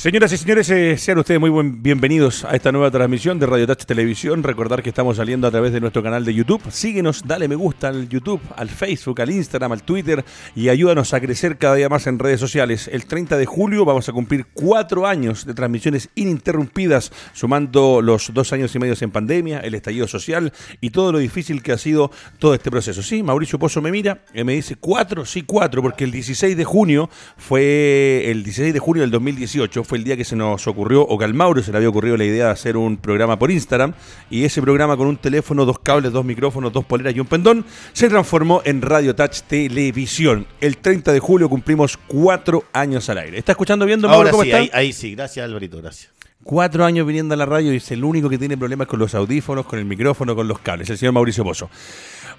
Señoras y señores, eh, sean ustedes muy buen, bienvenidos a esta nueva transmisión de Radio Touch Televisión. Recordar que estamos saliendo a través de nuestro canal de YouTube. Síguenos, dale me gusta al YouTube, al Facebook, al Instagram, al Twitter y ayúdanos a crecer cada día más en redes sociales. El 30 de julio vamos a cumplir cuatro años de transmisiones ininterrumpidas, sumando los dos años y medio en pandemia, el estallido social y todo lo difícil que ha sido todo este proceso. Sí, Mauricio Pozo me mira y me dice cuatro, sí, cuatro, porque el 16 de junio fue el 16 de junio del 2018 fue el día que se nos ocurrió, o que al Mauro se le había ocurrido la idea de hacer un programa por Instagram, y ese programa con un teléfono, dos cables, dos micrófonos, dos poleras y un pendón, se transformó en Radio Touch Televisión. El 30 de julio cumplimos cuatro años al aire. ¿Está escuchando viendo, Mauro? Ahora sí, ahí, ahí sí. Gracias, Alvarito, gracias. Cuatro años viniendo a la radio y es el único que tiene problemas con los audífonos, con el micrófono, con los cables, el señor Mauricio Pozo.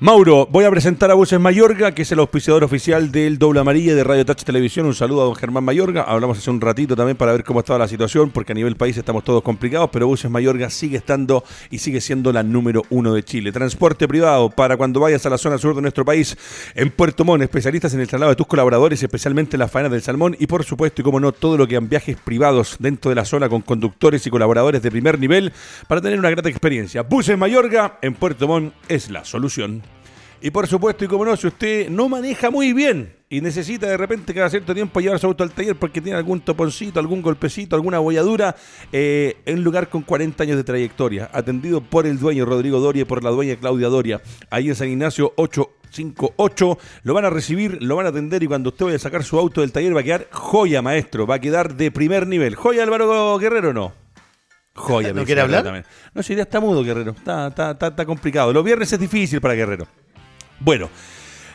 Mauro, voy a presentar a Buses Mayorga, que es el auspiciador oficial del Doble Amarilla de Radio Touch Televisión. Un saludo a don Germán Mayorga. Hablamos hace un ratito también para ver cómo estaba la situación, porque a nivel país estamos todos complicados, pero Buses Mayorga sigue estando y sigue siendo la número uno de Chile. Transporte privado para cuando vayas a la zona sur de nuestro país, en Puerto Montt, especialistas en el traslado de tus colaboradores, especialmente la faena del salmón y por supuesto, y como no, todo lo que han viajes privados dentro de la zona con conductores y colaboradores de primer nivel para tener una grata experiencia. Buses Mayorga en Puerto Montt es la solución. Y por supuesto, y como no, si usted no maneja muy bien y necesita de repente cada cierto tiempo llevar su auto al taller porque tiene algún toponcito, algún golpecito, alguna bolladura, eh, en un lugar con 40 años de trayectoria, atendido por el dueño Rodrigo Doria y por la dueña Claudia Doria, ahí en San Ignacio 858, lo van a recibir, lo van a atender y cuando usted vaya a sacar su auto del taller va a quedar joya, maestro, va a quedar de primer nivel. ¿Joya Álvaro Guerrero no? Joya, ¿No quiere hablar? También. No, si ya está mudo, Guerrero. Está, está, está, está complicado. Los viernes es difícil para Guerrero. Bueno,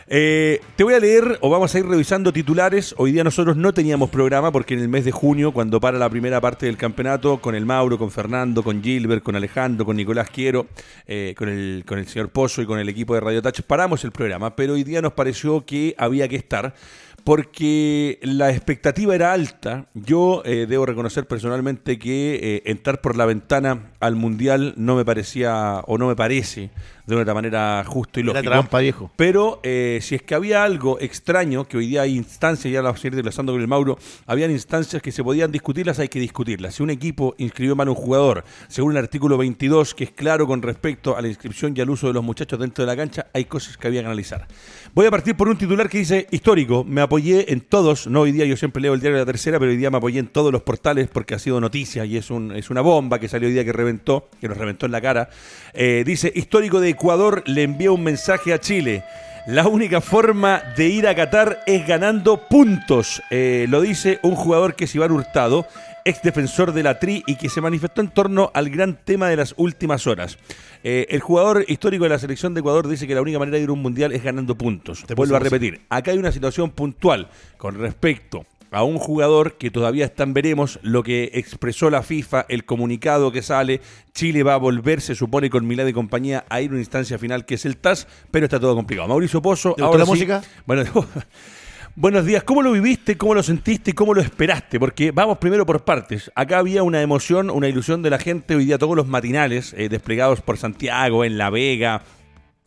eh, te voy a leer o vamos a ir revisando titulares. Hoy día nosotros no teníamos programa porque en el mes de junio, cuando para la primera parte del campeonato, con el Mauro, con Fernando, con Gilbert, con Alejandro, con Nicolás Quiero, eh, con, el, con el señor Pozo y con el equipo de Radio Touch, paramos el programa. Pero hoy día nos pareció que había que estar porque la expectativa era alta. Yo eh, debo reconocer personalmente que entrar por la ventana al Mundial no me parecía o no me parece de una manera justa y lógica. trampa, viejo. Pero eh, si es que había algo extraño, que hoy día hay instancias, ya lo vamos a ir desglosando con el Mauro, habían instancias que se podían discutirlas, hay que discutirlas. Si un equipo inscribió mal a un jugador, según el artículo 22, que es claro con respecto a la inscripción y al uso de los muchachos dentro de la cancha, hay cosas que había que analizar. Voy a partir por un titular que dice histórico. Me apoyé en todos, no hoy día yo siempre leo el diario de la tercera, pero hoy día me apoyé en todos los portales porque ha sido noticia y es, un, es una bomba que salió hoy día que reventó, que nos reventó en la cara. Eh, dice histórico de Ecuador le envía un mensaje a Chile. La única forma de ir a Qatar es ganando puntos. Eh, lo dice un jugador que es Iván Hurtado, ex defensor de la TRI y que se manifestó en torno al gran tema de las últimas horas. Eh, el jugador histórico de la selección de Ecuador dice que la única manera de ir a un mundial es ganando puntos. Te vuelvo a repetir. Acá hay una situación puntual con respecto a un jugador que todavía están veremos lo que expresó la FIFA, el comunicado que sale, Chile va a volver, se supone, con Milán y compañía a ir a una instancia final que es el TAS, pero está todo complicado. Mauricio Pozo, ahora la música? Bueno, buenos días, ¿cómo lo viviste, cómo lo sentiste y cómo lo esperaste? Porque vamos primero por partes. Acá había una emoción, una ilusión de la gente, hoy día todos los matinales eh, desplegados por Santiago, en La Vega,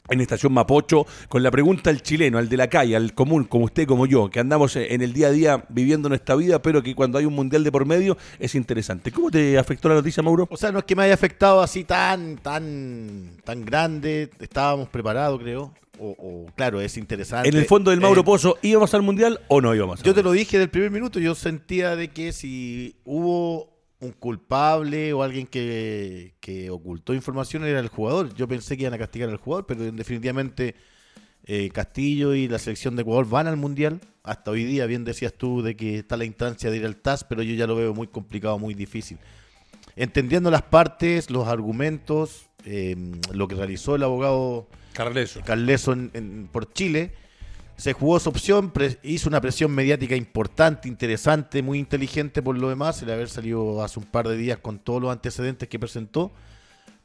en Estación Mapocho con la pregunta al chileno, al de la calle, al común, como usted, como yo, que andamos en el día a día viviendo nuestra vida, pero que cuando hay un mundial de por medio es interesante. ¿Cómo te afectó la noticia, Mauro? O sea, no es que me haya afectado así tan, tan, tan grande, estábamos preparados, creo. O, claro, es interesante. En el fondo del Mauro eh, Pozo, ¿íbamos al mundial o no íbamos? Yo te lo dije del primer minuto, yo sentía de que si hubo un culpable o alguien que, ocultó información era el jugador. Yo pensé que iban a castigar al jugador, pero definitivamente eh, Castillo y la selección de Ecuador van al Mundial. Hasta hoy día, bien decías tú, de que está la instancia de ir al TAS, pero yo ya lo veo muy complicado, muy difícil. Entendiendo las partes, los argumentos, em, lo que realizó el abogado Carleso, Carleso por Chile se jugó esa opción, hizo una presión mediática importante, interesante, muy inteligente por lo demás, el haber salido hace un par de días con todos los antecedentes que presentó.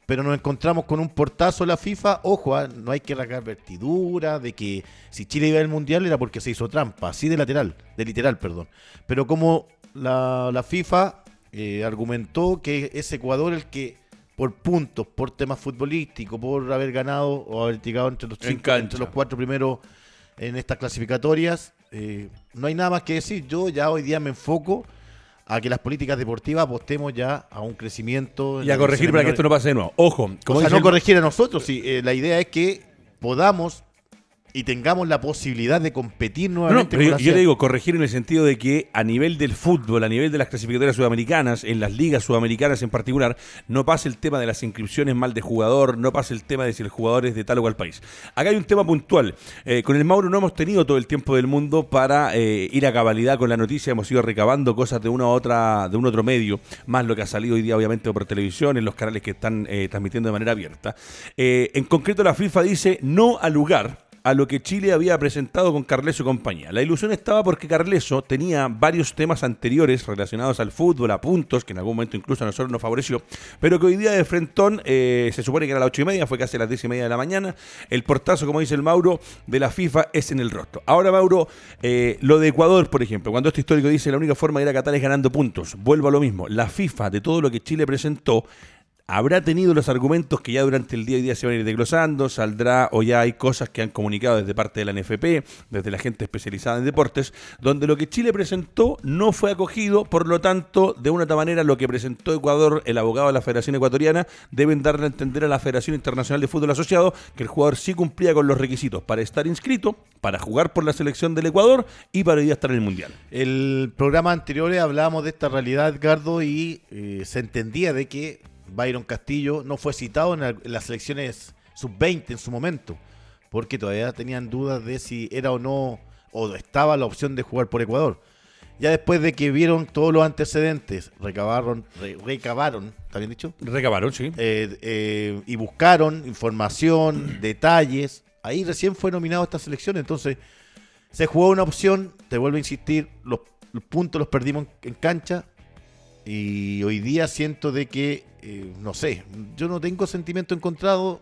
Pero nos encontramos con un portazo de la FIFA. Ojo, ah, no hay que rasgar vertidura de que si Chile iba al mundial era porque se hizo trampa, así de lateral, de literal, perdón. Pero como la, FIFA eh, argumentó que es Ecuador el que por puntos, por temas futbolísticos, por haber ganado o haber llegado entre los, entre los cuatro primeros en estas clasificatorias. Eh, no hay nada más que decir. Yo ya hoy día me enfoco a que las políticas deportivas apostemos ya a un crecimiento. Y a corregir para que esto no pase de nuevo. Ojo, como o sea, no corregir a nosotros, sí, eh, la idea es que podamos y tengamos la posibilidad de competir nuevamente. No, yo, le digo corregir en el sentido de que a nivel del fútbol, a nivel de las clasificatorias sudamericanas, en las ligas sudamericanas en particular, no pase el tema de las inscripciones mal de jugador, no pase el tema de si el jugador es de tal o cual país. Acá hay un tema puntual. Eh, con el Mauro no hemos tenido todo el tiempo del mundo para eh, ir a cabalidad con la noticia, hemos ido recabando cosas de una u otra, de un otro medio, más lo que ha salido hoy día obviamente por televisión, en los canales que están eh, transmitiendo de manera abierta. en concreto la FIFA dice no al lugar a lo que Chile había presentado con Carleso y compañía. La ilusión estaba porque Carleso tenía varios temas anteriores relacionados al fútbol, a puntos, que en algún momento incluso a nosotros nos favoreció, pero que hoy día de Frentón eh, se supone que era a las ocho y media, fue casi a las diez y media de la mañana. El portazo, como dice el Mauro, de la FIFA es en el rostro. Ahora, Mauro, eh, lo de Ecuador, por ejemplo, cuando este histórico dice la única forma de ir a Qatar es ganando puntos, vuelvo a lo mismo. La FIFA, de todo lo que Chile presentó, habrá tenido los argumentos que ya durante el día y día se van a ir desglosando, saldrá o ya hay cosas que han comunicado desde parte de la NFP, desde la gente especializada en deportes, donde lo que Chile presentó no fue acogido, por lo tanto, de una otra manera, lo que presentó Ecuador, el abogado de la Federación Ecuatoriana, deben darle a entender a la Federación Internacional de Fútbol Asociado que el jugador sí cumplía con los requisitos para estar inscrito, para jugar por la selección del Ecuador y para ir a estar en el Mundial. El programa anterior hablábamos de esta realidad, Edgardo, y eh, se entendía de que Byron Castillo no fue citado en, las elecciones sub-20 en su momento, porque todavía tenían dudas de si era o no, o estaba la opción de jugar por Ecuador. Ya después de que vieron todos los antecedentes, recabaron, recabaron, ¿está bien dicho? Recabaron, sí. Eh, eh, y buscaron información, detalles. Ahí recién fue nominado esta selección. Entonces, se jugó una opción, te vuelvo a insistir, los, los puntos los perdimos en cancha. Y hoy día siento de que eh, no sé, yo no tengo sentimiento encontrado.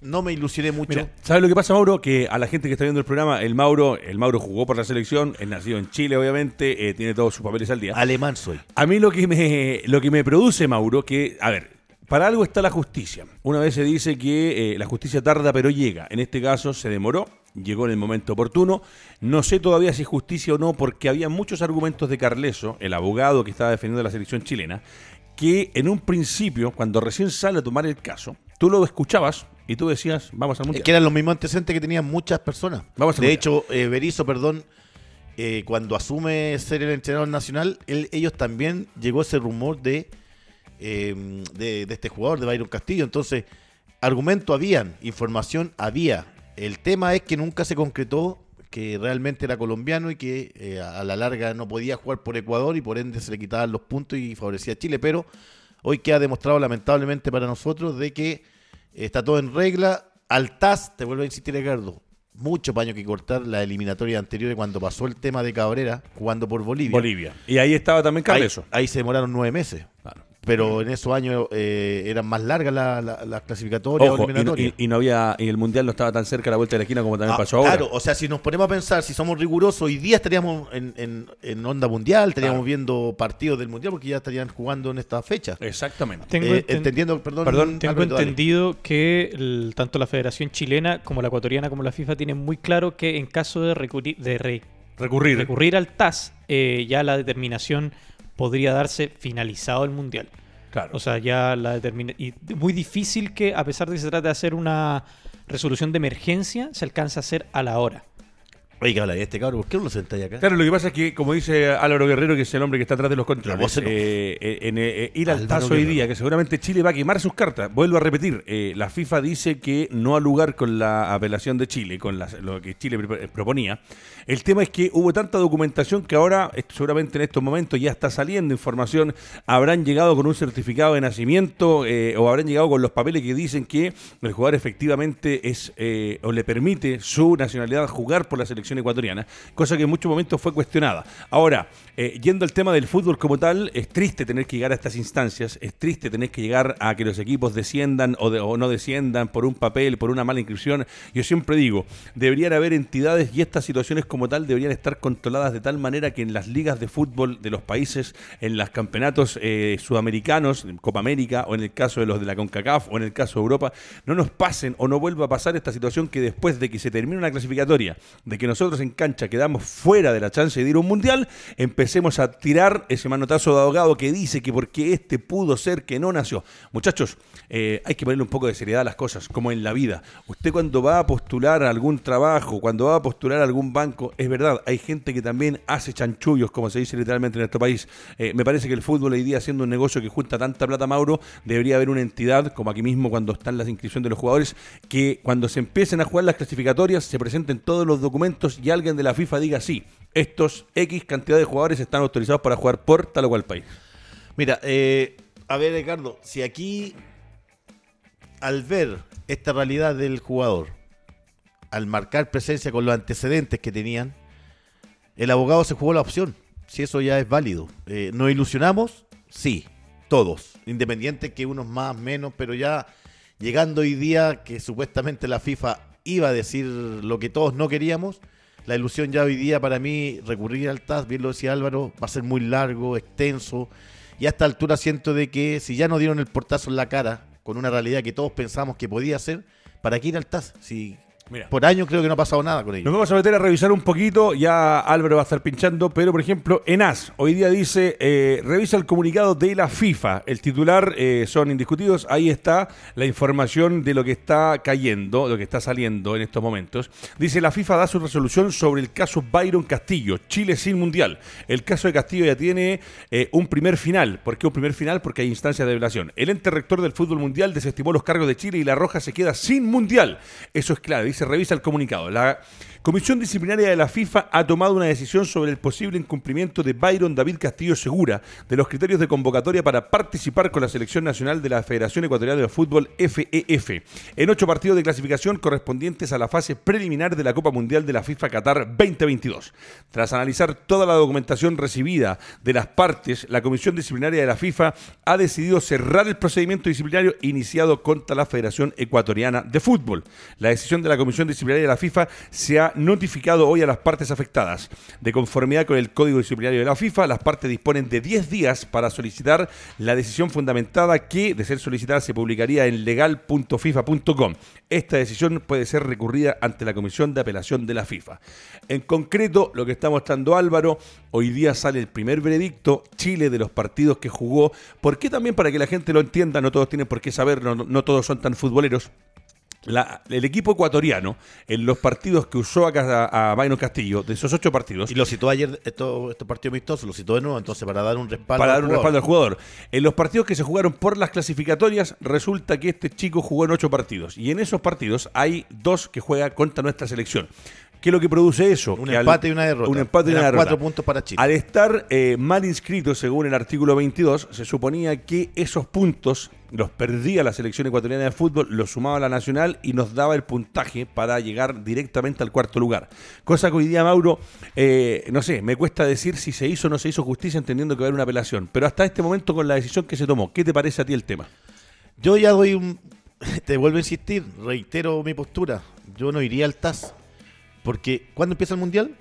No me ilusioné mucho. ¿Sabes lo que pasa, Mauro? Que a la gente que está viendo el programa, el Mauro, el Mauro jugó por la selección, es nacido en Chile, obviamente, eh, tiene todos sus papeles al día. Alemán soy. A mí lo que me, lo que me produce, Mauro, que, a ver, para algo está la justicia. Una vez se dice que eh, la justicia tarda pero llega. En este caso se demoró, llegó en el momento oportuno. No sé todavía si es justicia o no, porque había muchos argumentos de Carleso, el abogado que estaba defendiendo la selección chilena, que en un principio, cuando recién sale a tomar el caso, tú lo escuchabas y tú decías, vamos al mundial. que eran los mismos antecedentes que tenían muchas personas. Vamos de hecho, eh, Berizzo, perdón, eh, cuando asume ser el entrenador nacional, ellos también llegó ese rumor de, em, de, de, este jugador, de Byron Castillo. Entonces, argumento habían, información había. El tema es que nunca se concretó que realmente era colombiano y que eh, a la larga no podía jugar por Ecuador y por ende se le quitaban los puntos y favorecía a Chile, pero hoy queda demostrado lamentablemente para nosotros de que está todo en regla. Al TAS, te vuelvo a insistir Ricardo, mucho paño que cortar la eliminatoria anterior cuando pasó el tema de Cabrera jugando por Bolivia. Bolivia. Y ahí estaba también Carleso. Ahí, ahí se demoraron nueve meses. Claro pero en esos años eh, eran más largas las la, clasificatorias Y, no había y el mundial no estaba tan cerca a la vuelta de la esquina como también ah, pasó ahora. Claro, o sea, si nos ponemos a pensar, si somos rigurosos, hoy día estaríamos en, onda mundial, estaríamos viendo partidos del mundial porque ya estarían jugando en esta fecha. Exactamente. Tengo eh, entendiendo, perdón, tengo entendido que tanto la Federación Chilena como la ecuatoriana como la FIFA tienen muy claro que en caso de, recurrir, de recurrir. recurrir al TAS, eh, ya la determinación podría darse finalizado el mundial. Claro. O sea, ya la determina. Y muy difícil que, a pesar de que se trate de hacer una resolución de emergencia, se alcance a hacer a la hora. Oye, que habla de este cabrón, ¿por qué no lo sentáis acá? Claro, lo que pasa es que, como dice Álvaro Guerrero, que es el hombre que está atrás de los controles, eh, eh, en, eh, ir al paso hoy día, que seguramente Chile va a quemar sus cartas. Vuelvo a repetir, la FIFA dice que no ha lugar con la apelación de Chile, con lo que Chile proponía. El tema es que hubo tanta documentación que ahora, seguramente en estos momentos ya está saliendo información, habrán llegado con un certificado de nacimiento o habrán llegado con los papeles que dicen que el jugador efectivamente es o le permite su nacionalidad jugar por la selección ecuatoriana, cosa que en muchos momentos fue cuestionada. Ahora, eh, yendo al tema del fútbol como tal, es triste tener que llegar a estas instancias, es triste tener que llegar a que los equipos desciendan o, no desciendan por un papel, por una mala inscripción. Yo siempre digo, deberían haber entidades y estas situaciones como tal deberían estar controladas de tal manera que en las ligas de fútbol de los países, en los campeonatos eh, sudamericanos, Copa América o en el caso de los de la CONCACAF o en el caso de Europa, no nos pasen o no vuelva a pasar esta situación que después de que se termine una clasificatoria, de que nos nosotros en cancha quedamos fuera de la chance de ir a un mundial, empecemos a tirar ese manotazo de abogado que dice que porque este pudo ser que no nació. Muchachos, eh, hay que ponerle un poco de seriedad a las cosas, como en la vida. Usted cuando va a postular a algún trabajo, cuando va a postular a algún banco, es verdad, hay gente que también hace chanchullos, como se dice literalmente en nuestro país. Eh, me parece que el fútbol hoy día, siendo un negocio que junta tanta plata, Mauro, debería haber una entidad, como aquí mismo cuando están las inscripciones de los jugadores, que cuando se empiecen a jugar las clasificatorias se presenten todos los documentos y alguien de la FIFA diga sí, estos X cantidad de jugadores están autorizados para jugar por tal o cual país. Mira, eh, a ver Ricardo, si aquí al ver esta realidad del jugador, al marcar presencia con los antecedentes que tenían, el abogado se jugó la opción. Si eso ya es válido. Eh, ¿Nos ilusionamos? Sí, todos. Independiente que unos más, menos, pero ya llegando hoy día que supuestamente la FIFA iba a decir lo que todos no queríamos, la ilusión ya hoy día para mí recurrir al TAS, bien lo decía Álvaro, va a ser muy largo, extenso. Y a esta altura siento de que si ya no dieron el portazo en la cara con una realidad que todos pensamos que podía ser, ¿para qué ir al TAS? Si por año creo que no ha pasado nada con ellos. Nos vamos a meter a revisar un poquito. Ya Álvaro va a estar pinchando, pero por ejemplo, ENAS hoy día dice: eh, revisa el comunicado de la FIFA. El titular eh, son indiscutidos. Ahí está la información de lo que está cayendo, lo que está saliendo en estos momentos. Dice: La FIFA da su resolución sobre el caso Byron Castillo, Chile sin mundial. El caso de Castillo ya tiene eh, un primer final. ¿Por qué un primer final? Porque hay instancias de violación. El ente rector del fútbol mundial desestimó los cargos de Chile y la Roja se queda sin mundial. Eso es claro. Dice se revisa el comunicado. La Comisión Disciplinaria de la FIFA ha tomado una decisión sobre el posible incumplimiento de Byron David Castillo Segura de los criterios de convocatoria para participar con la selección nacional de la Federación Ecuatoriana de Fútbol FEF e en ocho partidos de clasificación correspondientes a la fase preliminar de la Copa Mundial de la FIFA Qatar 2022. Tras analizar toda la documentación recibida de las partes, la Comisión Disciplinaria de la FIFA ha decidido cerrar el procedimiento disciplinario iniciado contra la Federación Ecuatoriana de Fútbol. La decisión de la Comisión Disciplinaria de la FIFA se ha notificado hoy a las partes afectadas. De conformidad con el Código Disciplinario de la FIFA, las partes disponen de 10 días para solicitar la decisión fundamentada que, de ser solicitada, se publicaría en legal.fifa.com. Esta decisión puede ser recurrida ante la Comisión de Apelación de la FIFA. En concreto, lo que está mostrando Álvaro, hoy día sale el primer veredicto, Chile de los partidos que jugó. ¿Por qué también para que la gente lo entienda? No todos tienen por qué saber, no, no todos son tan futboleros el equipo ecuatoriano, en los partidos que usó a, a Castillo, de esos ocho partidos. Y lo citó ayer, estos esto partidos amistosos, lo citó de nuevo, entonces para dar un respaldo. Para dar un respaldo al jugador. En los partidos que se jugaron por las clasificatorias, resulta que este chico jugó en ocho partidos. Y en esos partidos hay dos que juega contra nuestra selección. ¿Qué es lo que produce eso? Un empate y una derrota. Un empate y una derrota. Cuatro puntos para Chile. Al estar eh, mal inscrito, según el artículo 22, se suponía que esos puntos los perdía la selección ecuatoriana de fútbol, los sumaba la nacional y nos daba el puntaje para llegar directamente al cuarto lugar. Cosa que hoy día, Mauro, eh, no sé, me cuesta decir si se hizo o no se hizo justicia entendiendo que va a haber una apelación. Pero hasta este momento, con la decisión que se tomó, ¿qué te parece a ti el tema? Yo ya doy un... Te vuelvo a insistir, reitero mi postura. Yo no iría al TAS porque, ¿cuándo empieza el Mundial?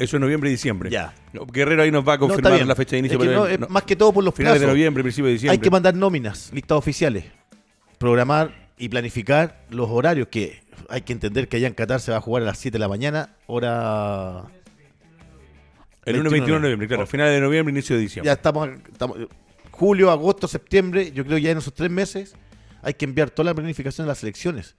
Eso es noviembre y diciembre. Ya. Guerrero ahí nos va a confirmar la fecha de inicio. más que todo por los finales de noviembre, principio de diciembre. Hay que mandar nóminas, listas oficiales, programar y planificar los horarios que hay que entender que allá en Qatar se va a jugar a las 7 de la mañana, hora... El 1 21 de noviembre, claro. Finales de noviembre, inicio de diciembre. Ya estamos, estamos... Julio, agosto, septiembre, yo creo que ya en esos tres meses hay que enviar toda la planificación de las elecciones.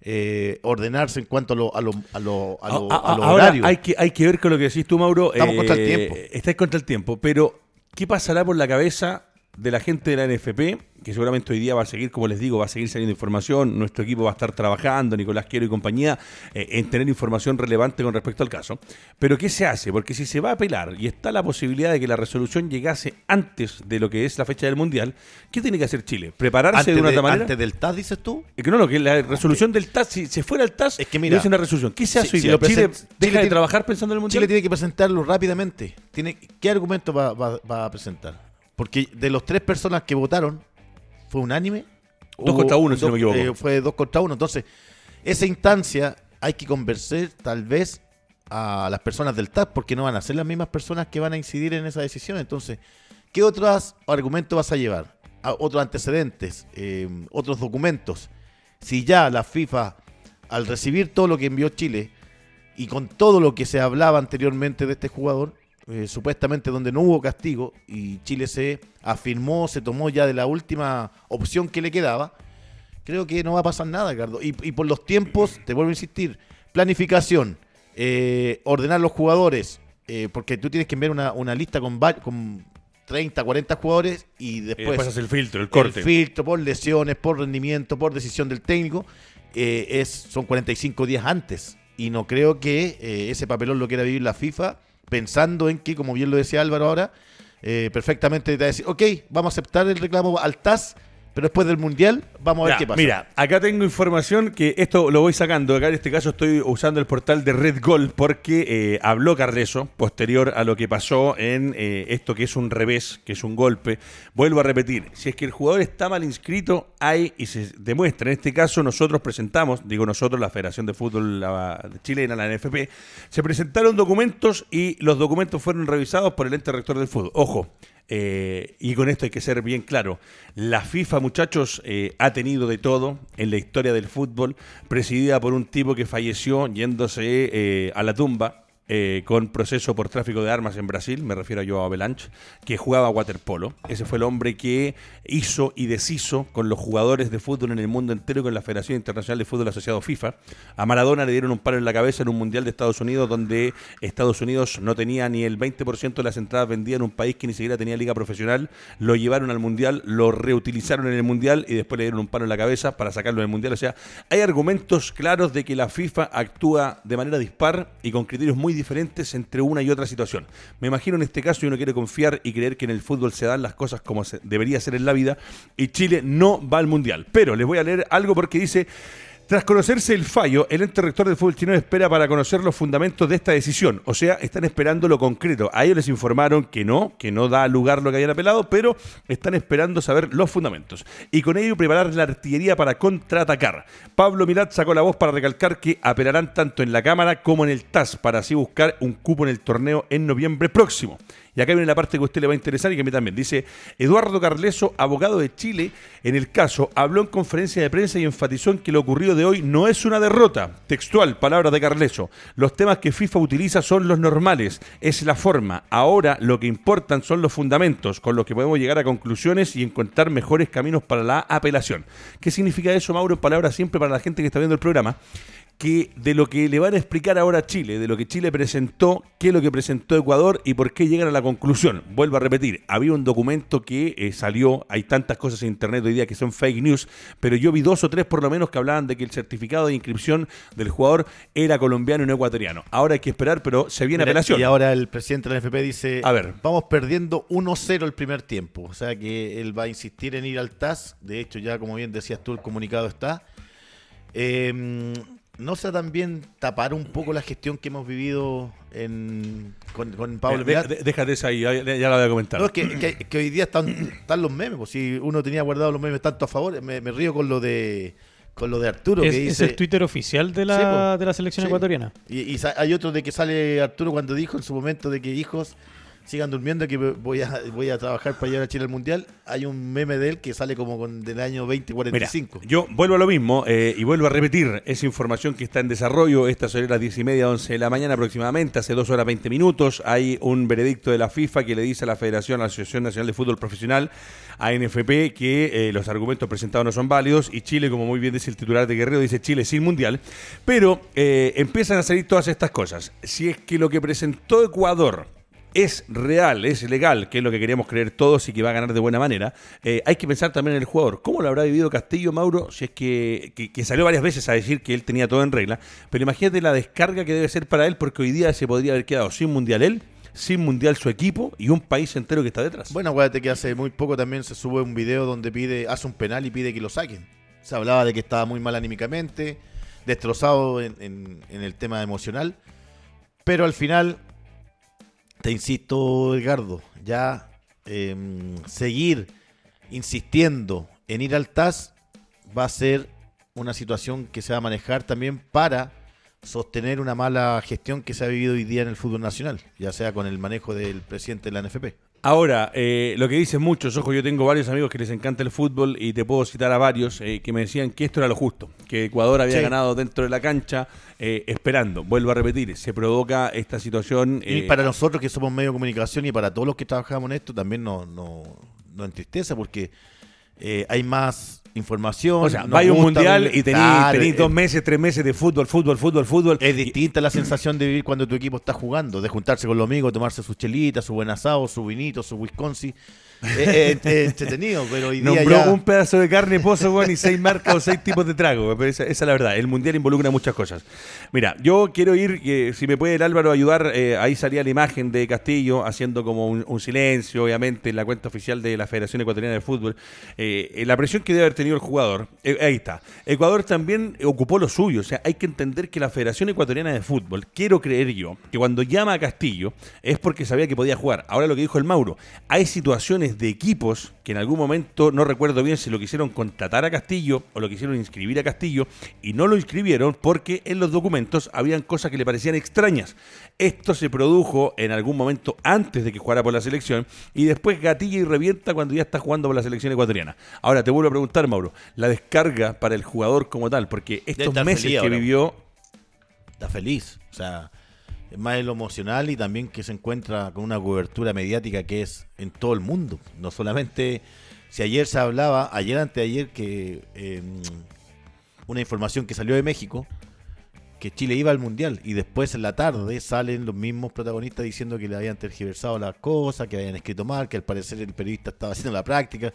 Eh, ordenarse en cuanto a lo, a lo, a lo, a lo, ahora Hay que, hay que ver con lo que decís tú, Mauro. Estamos contra el tiempo. Eh, estáis contra el tiempo, pero ¿qué pasará por la cabeza de la gente de la NFP, que seguramente hoy día va a seguir, como les digo, va a seguir saliendo información, nuestro equipo va a estar trabajando, Nicolás Quiero y compañía, eh, en tener información relevante con respecto al caso. Pero ¿qué se hace? Porque si se va a apelar y está la posibilidad de que la resolución llegase antes de lo que es la fecha del Mundial, ¿qué tiene que hacer Chile? ¿Prepararse de una otra manera? ¿Antes del TAS, dices tú? Es que no, no, que la resolución del TAS, si se fuera el TAS, es que mira, es una resolución. ¿Qué se hace Chile, Chile deja de trabajar pensando en el Mundial? Chile tiene que presentarlo rápidamente. Tiene, ¿Qué argumento va a presentar? Porque de las tres personas que votaron, fue unánime. Dos contra uno, si no me equivoco. Eh, fue dos contra uno. Entonces, esa instancia hay que convencer tal vez a las personas del TAP, porque no van a ser las mismas personas que van a incidir en esa decisión. Entonces, ¿qué otros argumentos vas a llevar? otros antecedentes, eh, otros documentos. Si ya la FIFA, al recibir todo lo que envió Chile, y con todo lo que se hablaba anteriormente de este jugador, eh, supuestamente donde no hubo castigo y Chile se afirmó, se tomó ya de la última opción que le quedaba, creo que no va a pasar nada, Ricardo. Y, por los tiempos, te vuelvo a insistir, planificación, eh, ordenar los jugadores, eh, porque tú tienes que enviar una, una lista con, con 30, 40 jugadores y después, y el filtro, el corte. El filtro por lesiones, por rendimiento, por decisión del técnico, es, son 45 días antes y no creo que eh, ese papelón lo quiera vivir la FIFA pensando en que, como bien lo decía Álvaro ahora, eh, perfectamente te va a decir, ok, vamos a aceptar el reclamo al TAS pero después del Mundial, vamos a ver qué pasa. Mira, acá tengo información que esto lo voy sacando. Acá en este caso estoy usando el portal de Red Gold porque eh, habló Carreso posterior a lo que pasó en eh, esto que es un revés, que es un golpe. Vuelvo a repetir, si es que el jugador está mal inscrito, hay y se demuestra. En este caso nosotros presentamos, digo nosotros, la Federación de Fútbol Chilena, la NFP, se presentaron documentos y los documentos fueron revisados por el ente rector del fútbol. Ojo, eh, y con esto hay que ser bien claro. La FIFA, muchachos, eh, ha tenido de todo en la historia del fútbol, presidida por un tipo que falleció yéndose eh, a la tumba eh, con proceso por tráfico de armas en Brasil, me refiero a Joao Avalanche, que jugaba waterpolo. Ese fue el hombre que hizo y deshizo con los jugadores de fútbol en el mundo entero con la Federación Internacional de Fútbol Asociado FIFA. A Maradona le dieron un palo en la cabeza en un Mundial de Estados Unidos donde Estados Unidos no tenía ni el 20% de las entradas vendidas en un país que ni siquiera tenía liga profesional. Lo llevaron al Mundial, lo reutilizaron en el Mundial y después le dieron un palo en la cabeza para sacarlo del Mundial. O sea, hay argumentos claros de que la FIFA actúa de manera dispar y con criterios muy diferentes entre una y otra situación. Me imagino en este caso uno quiere confiar y creer que en el fútbol se dan las cosas como se debería ser en la vida y Chile no va al Mundial. Pero les voy a leer algo porque dice... Tras conocerse el fallo, el ente rector del fútbol chileno espera para conocer los fundamentos de esta decisión. O sea, están esperando lo concreto. A ellos les informaron que no, que no da lugar lo que hayan apelado, pero están esperando saber los fundamentos. Y con ello preparar la artillería para contraatacar. Pablo Mirat sacó la voz para recalcar que apelarán tanto en la Cámara como en el TAS para así buscar un cupo en el torneo en noviembre próximo. Y acá viene la parte que a usted le va a interesar y que a mí también. Dice, Eduardo Carleso, abogado de Chile, en el caso, habló en conferencia de prensa y enfatizó en que lo ocurrido de hoy no es una derrota. Textual, palabras de Carleso. Los temas que FIFA utiliza son los normales, es la forma. Ahora lo que importan son los fundamentos, con los que podemos llegar a conclusiones y encontrar mejores caminos para la apelación. ¿Qué significa eso, Mauro, en palabras siempre para la gente que está viendo el programa? Que de lo que le van a explicar ahora a Chile, de lo que Chile presentó, qué es lo que presentó Ecuador y por qué llegan a la conclusión. Vuelvo a repetir, había un documento que eh, salió, hay tantas cosas en internet hoy día que son fake news, pero yo vi dos o tres por lo menos que hablaban de que el certificado de inscripción del jugador era colombiano y no ecuatoriano. Ahora hay que esperar, pero se viene apelación. Y ahora el presidente de la NFP dice, a ver, vamos perdiendo 1-0 el primer tiempo, o sea que él va a insistir en ir al TAS, de hecho ya como bien decías tú el comunicado está. Eh, ¿no sea también tapar un poco la gestión que hemos vivido con, Pablo Déjate esa ahí, ya, la voy a comentar. No, es que, hoy día están, están, los memes, pues si uno tenía guardado los memes tanto a favor, me, río con lo de con lo de Arturo. Es, que dice, es el Twitter oficial de la, pues, de la selección ecuatoriana. Y, y, hay otro de que sale Arturo cuando dijo en su momento de que hijos sigan durmiendo que voy a, voy a trabajar para llevar a Chile al Mundial. Hay un meme de él que sale como con, del año 2045. yo vuelvo a lo mismo eh, y vuelvo a repetir esa información que está en desarrollo. Estas son las 10 y media, 11 de la mañana aproximadamente, hace 2 horas 20 minutos. Hay un veredicto de la FIFA que le dice a la Federación, a la Asociación Nacional de Fútbol Profesional, a NFP, que eh, los argumentos presentados no son válidos y Chile, como muy bien dice el titular de Guerrero, dice Chile sin Mundial. Pero eh, empiezan a salir todas estas cosas. Si es que lo que presentó Ecuador es real, es legal, que es lo que queríamos creer todos y que va a ganar de buena manera, eh, hay que pensar también en el jugador. ¿Cómo lo habrá vivido Castillo, Mauro, si es que, que, salió varias veces a decir que él tenía todo en regla? Pero imagínate la descarga que debe ser para él, porque hoy día se podría haber quedado sin mundial él, sin mundial su equipo y un país entero que está detrás. Bueno, acuérdate que hace muy poco también se sube un video donde pide, hace un penal y pide que lo saquen. Se hablaba de que estaba muy mal anímicamente, destrozado en, en el tema emocional, pero al final te insisto, Edgardo, ya em, seguir insistiendo en ir al TAS va a ser una situación que se va a manejar también para sostener una mala gestión que se ha vivido hoy día en el fútbol nacional, ya sea con el manejo del presidente de la NFP. Ahora, eh, lo que dicen muchos, ojo, yo tengo varios amigos que les encanta el fútbol y te puedo citar a varios eh, que me decían que esto era lo justo, que Ecuador había ganado dentro de la cancha eh, esperando. Vuelvo a repetir, se provoca esta situación. y para nosotros que somos medio de comunicación y para todos los que trabajamos en esto también nos no, no entristece porque hay más información. O sea, vaya un mundial y tenéis dos meses, tres meses de fútbol, fútbol, fútbol, fútbol. Es distinta la sensación de vivir cuando tu equipo está jugando, de juntarse con los amigos, tomarse sus chelitas, su buen asado, su vinito, su Wisconsin es, entretenido, pero hoy día Nombró un pedazo de carne, pozo, y seis marcas o seis tipos de trago. Esa, es la verdad. El mundial involucra muchas cosas. Mira, yo quiero ir, eh, si me puede el Álvaro ayudar, eh, ahí salía la imagen de Castillo haciendo como un, silencio, obviamente, en la cuenta oficial de la Federación Ecuatoriana de Fútbol. Eh, la presión que debe haber tenido el jugador. ahí está. Ecuador también ocupó lo suyo. O sea, hay que entender que la Federación Ecuatoriana de Fútbol, quiero creer yo, que cuando llama a Castillo es porque sabía que podía jugar. Ahora lo que dijo el Mauro, hay situaciones de equipos que en algún momento, no recuerdo bien si lo quisieron contratar a Castillo o lo quisieron inscribir a Castillo y no lo inscribieron porque en los documentos habían cosas que le parecían extrañas. Esto se produjo en algún momento antes de que jugara por la selección y después gatilla y revienta cuando ya está jugando por la selección ecuatoriana. Ahora te vuelvo a preguntar, Mauro, la descarga para el jugador como tal, porque estos meses que vivió... Está feliz, o sea más en lo emocional y también que se encuentra con una cobertura mediática que es en todo el mundo. No solamente, si ayer se hablaba, ayer antes de ayer, que em, una información que salió de México, que Chile iba al Mundial y después en la tarde salen los mismos protagonistas diciendo que le habían tergiversado las cosas, que habían escrito mal, que al parecer el periodista estaba haciendo la práctica.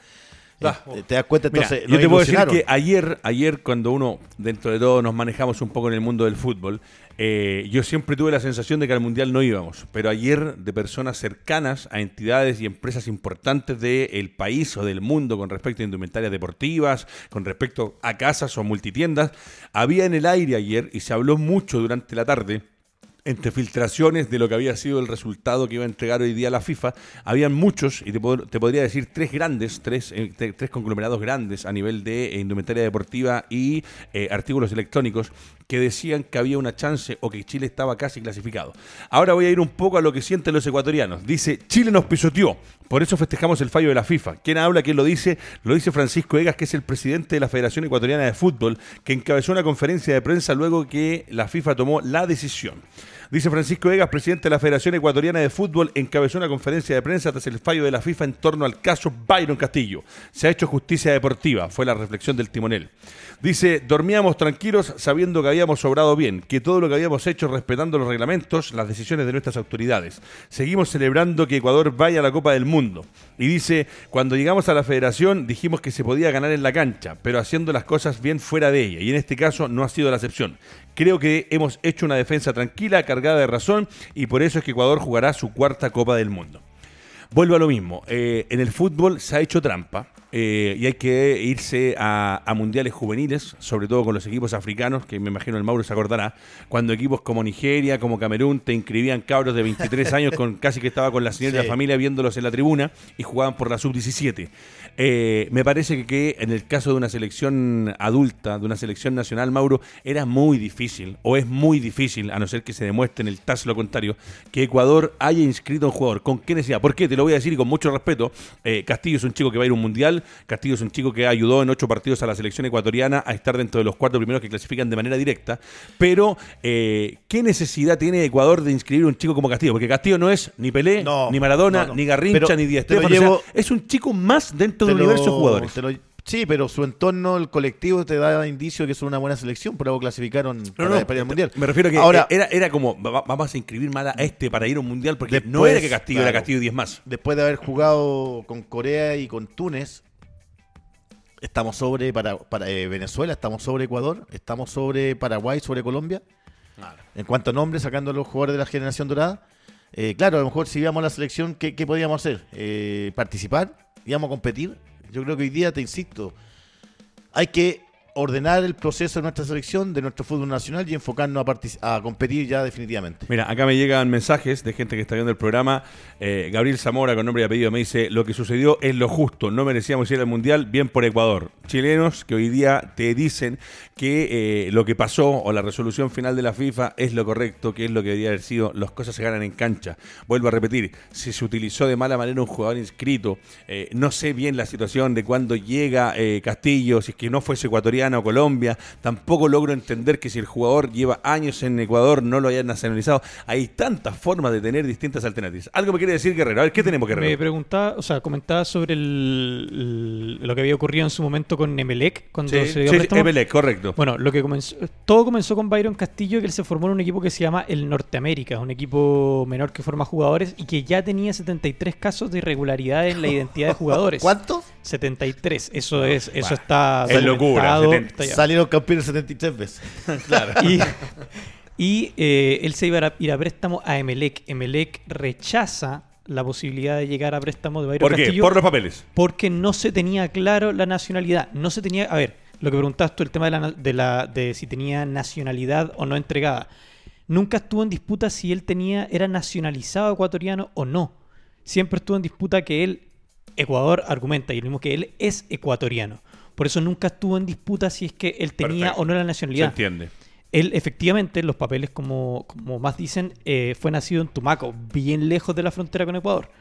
Eh, te das cuenta, entonces. yo te puedo decir que ayer, ayer, cuando uno, dentro de todo, nos manejamos un poco en el mundo del fútbol, eh, yo siempre tuve la sensación de que al Mundial no íbamos. Pero ayer, de personas cercanas a entidades y empresas importantes del país o del mundo con respecto a indumentarias deportivas, con respecto a casas o multitiendas, había en el aire ayer, y se habló mucho durante la tarde, entre filtraciones de lo que había sido el resultado que iba a entregar hoy día la FIFA, habían muchos, y te, podría decir tres grandes, tres, eh, tres conglomerados grandes a nivel de indumentaria deportiva y eh, artículos electrónicos, que decían que había una chance o que Chile estaba casi clasificado. Ahora voy a ir un poco a lo que sienten los ecuatorianos. Dice, Chile nos pisoteó, por eso festejamos el fallo de la FIFA. ¿Quién habla? ¿Quién lo dice? Lo dice Francisco Egas, que es el presidente de la Federación Ecuatoriana de Fútbol, que encabezó una conferencia de prensa luego que la FIFA tomó la decisión. Dice Francisco Egas, presidente de la Federación Ecuatoriana de Fútbol, encabezó una conferencia de prensa tras el fallo de la FIFA en torno al caso Byron Castillo. Se ha hecho justicia deportiva, fue la reflexión del timonel. Dice, dormíamos tranquilos sabiendo que habíamos sobrado bien, que todo lo que habíamos hecho respetando los reglamentos, las decisiones de nuestras autoridades. Seguimos celebrando que Ecuador vaya a la Copa del Mundo. Y dice, cuando llegamos a la federación dijimos que se podía ganar en la cancha, pero haciendo las cosas bien fuera de ella. Y en este caso no ha sido la excepción. Creo que hemos hecho una defensa tranquila, cargada de razón, y por eso es que Ecuador jugará su cuarta Copa del Mundo. Vuelvo a lo mismo. Eh, en el fútbol se ha hecho trampa eh, y hay que irse a, mundiales juveniles, sobre todo con los equipos africanos, que me imagino el Mauro se acordará, cuando equipos como Nigeria, como Camerún, te inscribían cabros de 23 años, con casi que estaba con la señora de la familia viéndolos en la tribuna y jugaban por la sub-17. Eh, me parece que, en el caso de una selección adulta, de una selección nacional, Mauro, era muy difícil, o es muy difícil, a no ser que se demuestre en el TAS lo contrario, que Ecuador haya inscrito a un jugador. ¿Con qué necesidad? ¿Por qué? Te lo voy a decir y con mucho respeto. Eh, Castillo es un chico que va a ir a un mundial. Castillo es un chico que ayudó en ocho partidos a la selección ecuatoriana a estar dentro de los cuatro primeros que clasifican de manera directa. Pero, eh, ¿qué necesidad tiene Ecuador de inscribir un chico como Castillo? Porque Castillo no es ni Pelé, ni Maradona, ni Garrincha, ni Di es un chico más dentro del universo de jugadores. sí, pero su entorno, el colectivo, te da indicio que es una buena selección, por algo clasificaron para, ir al mundial. Me refiero a que Ahora, era, era como, vamos a inscribir mal a este para ir a un mundial, porque no era que Castillo era Castillo y 10 más. Después de haber jugado con Corea y con Túnez, estamos sobre para, para eh, Venezuela, estamos sobre Ecuador, estamos sobre Paraguay, sobre Colombia. En cuanto a nombres, sacando a los jugadores de la generación dorada. Eh, claro, a lo mejor si a la selección, ¿qué, podíamos hacer? Eh, ¿Participar? Íbamos a competir. Yo creo que hoy día, te insisto, hay que ordenar el proceso de nuestra selección, de nuestro fútbol nacional y enfocarnos a, competir ya definitivamente. Mira, acá me llegan mensajes de gente que está viendo el programa. Eh, Gabriel Zamora, con nombre y apellido, me dice: Lo que sucedió es lo justo, no merecíamos ir al mundial, bien por Ecuador. Chilenos que hoy día te dicen que eh, lo que pasó o la resolución final de la FIFA es lo correcto, que es lo que debería haber sido. Las cosas se ganan en cancha. Vuelvo a repetir: si se utilizó de mala manera un jugador inscrito, eh, no sé bien la situación de cuando llega Castillo, si es que no fuese ecuatoriano Colombia. Tampoco logro entender que si el jugador lleva años en Ecuador no lo hayan nacionalizado. Hay tantas formas de tener distintas alternativas. Algo me quiere decir Guerrero. A ver, ¿qué tenemos Guerrero? Me preguntaba, o sea, comentaba sobre lo que había ocurrido en su momento con Emelec. Cuando se dio sí, Emelec, correcto. Bueno, lo que comenzó, todo comenzó con Byron Castillo, que él se formó en un equipo que se llama el Norteamérica, un equipo menor que forma jugadores y que ya tenía 73 casos de irregularidad en la identidad de jugadores. ¿Cuántos? 73. Eso es, eso está es locura. Salieron campeones 73 veces. claro. Y, eh, él se iba a ir a préstamo a Emelec. Emelec rechaza la posibilidad de llegar a préstamo de Bayron ¿Por qué? Por los papeles. Porque no se tenía claro la nacionalidad. No se tenía. A ver, lo que preguntaste tú, el tema de, la, de, la, de si tenía nacionalidad o no entregada. Nunca estuvo en disputa si él tenía, era nacionalizado ecuatoriano o no. Siempre estuvo en disputa que él, Ecuador, argumenta, y lo mismo que él es ecuatoriano. Por eso nunca estuvo en disputa si es que él tenía o no la nacionalidad. Se entiende. Él efectivamente, los papeles, como, como más dicen, eh, fue nacido en Tumaco, bien lejos de la frontera con Ecuador.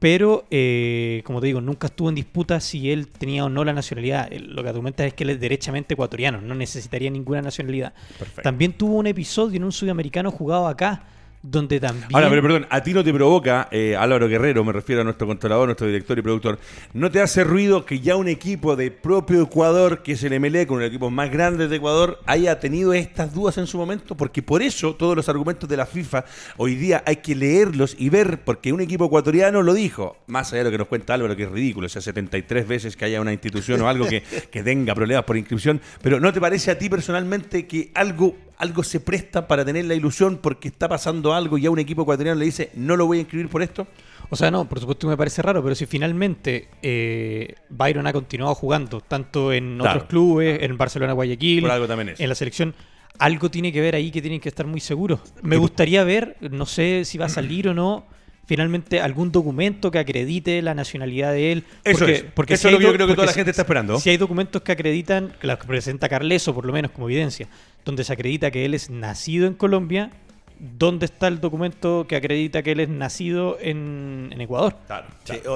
Pero, eh, como te digo, nunca estuvo en disputa si él tenía o no la nacionalidad. Lo que argumenta es que él es derechamente ecuatoriano, no necesitaría ninguna nacionalidad. También tuvo un episodio en un sudamericano jugado acá, donde también... Ahora, pero perdón, a ti no te provoca, eh, Álvaro Guerrero, me refiero a nuestro controlador, nuestro director y productor, ¿no te hace ruido que ya un equipo de propio Ecuador, que es el MLE, con el equipo más grande de Ecuador, haya tenido estas dudas en su momento? Porque por eso todos los argumentos de la FIFA hoy día hay que leerlos y ver, porque un equipo ecuatoriano lo dijo, más allá de lo que nos cuenta Álvaro, que es ridículo, o sea, 73 veces que haya una institución o algo que, que tenga problemas por inscripción, pero ¿no te parece a ti personalmente que algo algo se presta para tener la ilusión porque está pasando algo y a un equipo ecuatoriano le dice no lo voy a inscribir por esto? O sea, no, por supuesto me parece raro, pero si finalmente eh, Byron ha continuado jugando, tanto en otros clubes, en Barcelona, Guayaquil, en la selección, algo tiene que ver ahí que tienen que estar muy seguros. Me gustaría ver, no sé si va a salir o no, finalmente algún documento que acredite la nacionalidad de él. Eso es, porque eso es lo que yo creo que toda la gente está esperando. Si hay documentos que acreditan, que los presenta Carleso por lo menos como evidencia, donde se acredita que él es nacido en Colombia, ¿dónde está el documento que acredita que él es nacido en, Ecuador? Claro.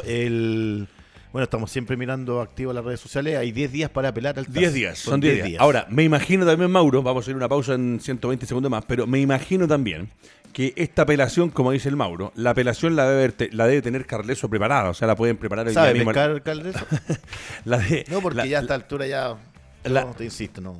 el... Bueno, estamos siempre mirando activo las redes sociales. Hay 10 días para apelar al TAS. 10 días, son 10 días. Ahora, me imagino también, Mauro, vamos a ir una pausa en 120 segundos más, pero me imagino también que esta apelación, como dice el Mauro, la apelación la debe, la debe tener Carleso preparada, o sea, la pueden preparar el día mismo. Carleso? no, porque ya a esta altura ya no, te insisto, no.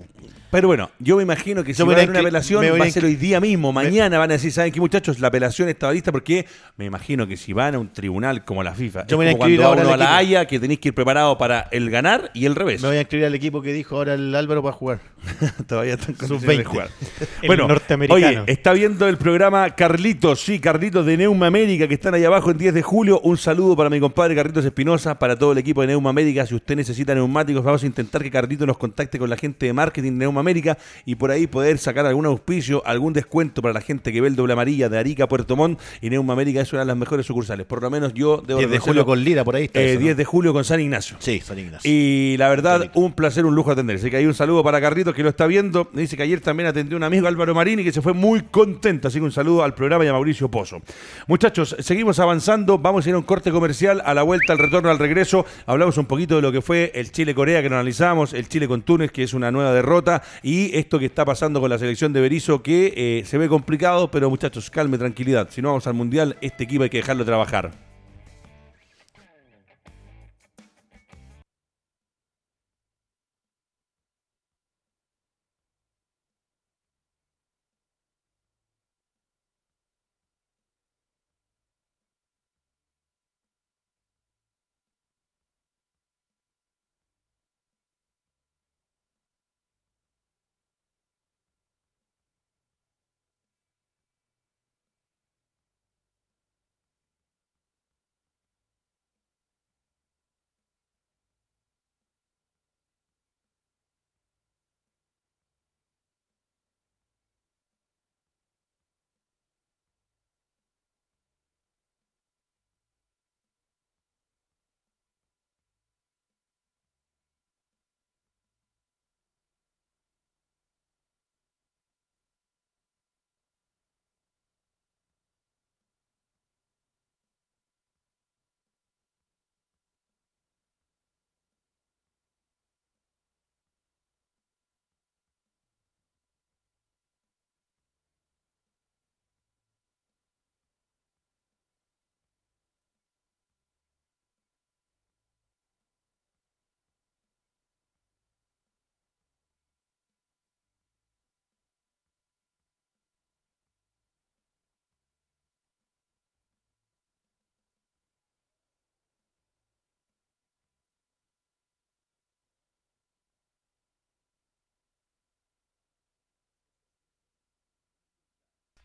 Pero bueno, yo me imagino que si va a haber una apelación va a ser hoy día mismo. Mañana van a decir, ¿saben qué muchachos? La apelación estaba lista porque me imagino que si van a un tribunal como la FIFA, yo es como cuando uno a la Haya que tenéis que ir preparado para el ganar y el revés. Me voy a inscribir al equipo que dijo ahora el Álvaro para jugar. Todavía están con sus 20. Jugar. bueno, oye, está viendo el programa Carlitos, sí, Carlitos de Neuma América, que están ahí abajo en 10 de julio. Un saludo para mi compadre Carlitos Espinosa, para todo el equipo de Neuma América. Si usted necesita neumáticos, vamos a intentar que Carlitos nos contacte con la gente de marketing de Neuma América y por ahí poder sacar algún auspicio, algún descuento para la gente que ve el doble amarilla de Arica, Puerto Montt y Neuma América es una de las mejores sucursales. Por lo menos yo debo 10 de julio con Lira, por ahí está. 10 eh, de julio con San Ignacio. Sí, San Ignacio. Y la verdad, un placer, un lujo atender. Así que hay un saludo para Carlitos que lo está viendo. Me dice que ayer también atendió un amigo Álvaro Marini que se fue muy contento. Así que un saludo al programa y a Mauricio Pozo. Muchachos, seguimos avanzando. Vamos a ir a un corte comercial. A la vuelta, al retorno, al regreso, hablamos un poquito de lo que fue el Chile-Corea que nos analizamos, el Chile con Túnez, que es una nueva derrota, y esto que está pasando con la selección de Berizzo, que eh, se ve complicado, pero muchachos, calme, tranquilidad. Si no vamos al Mundial, este equipo hay que dejarlo trabajar.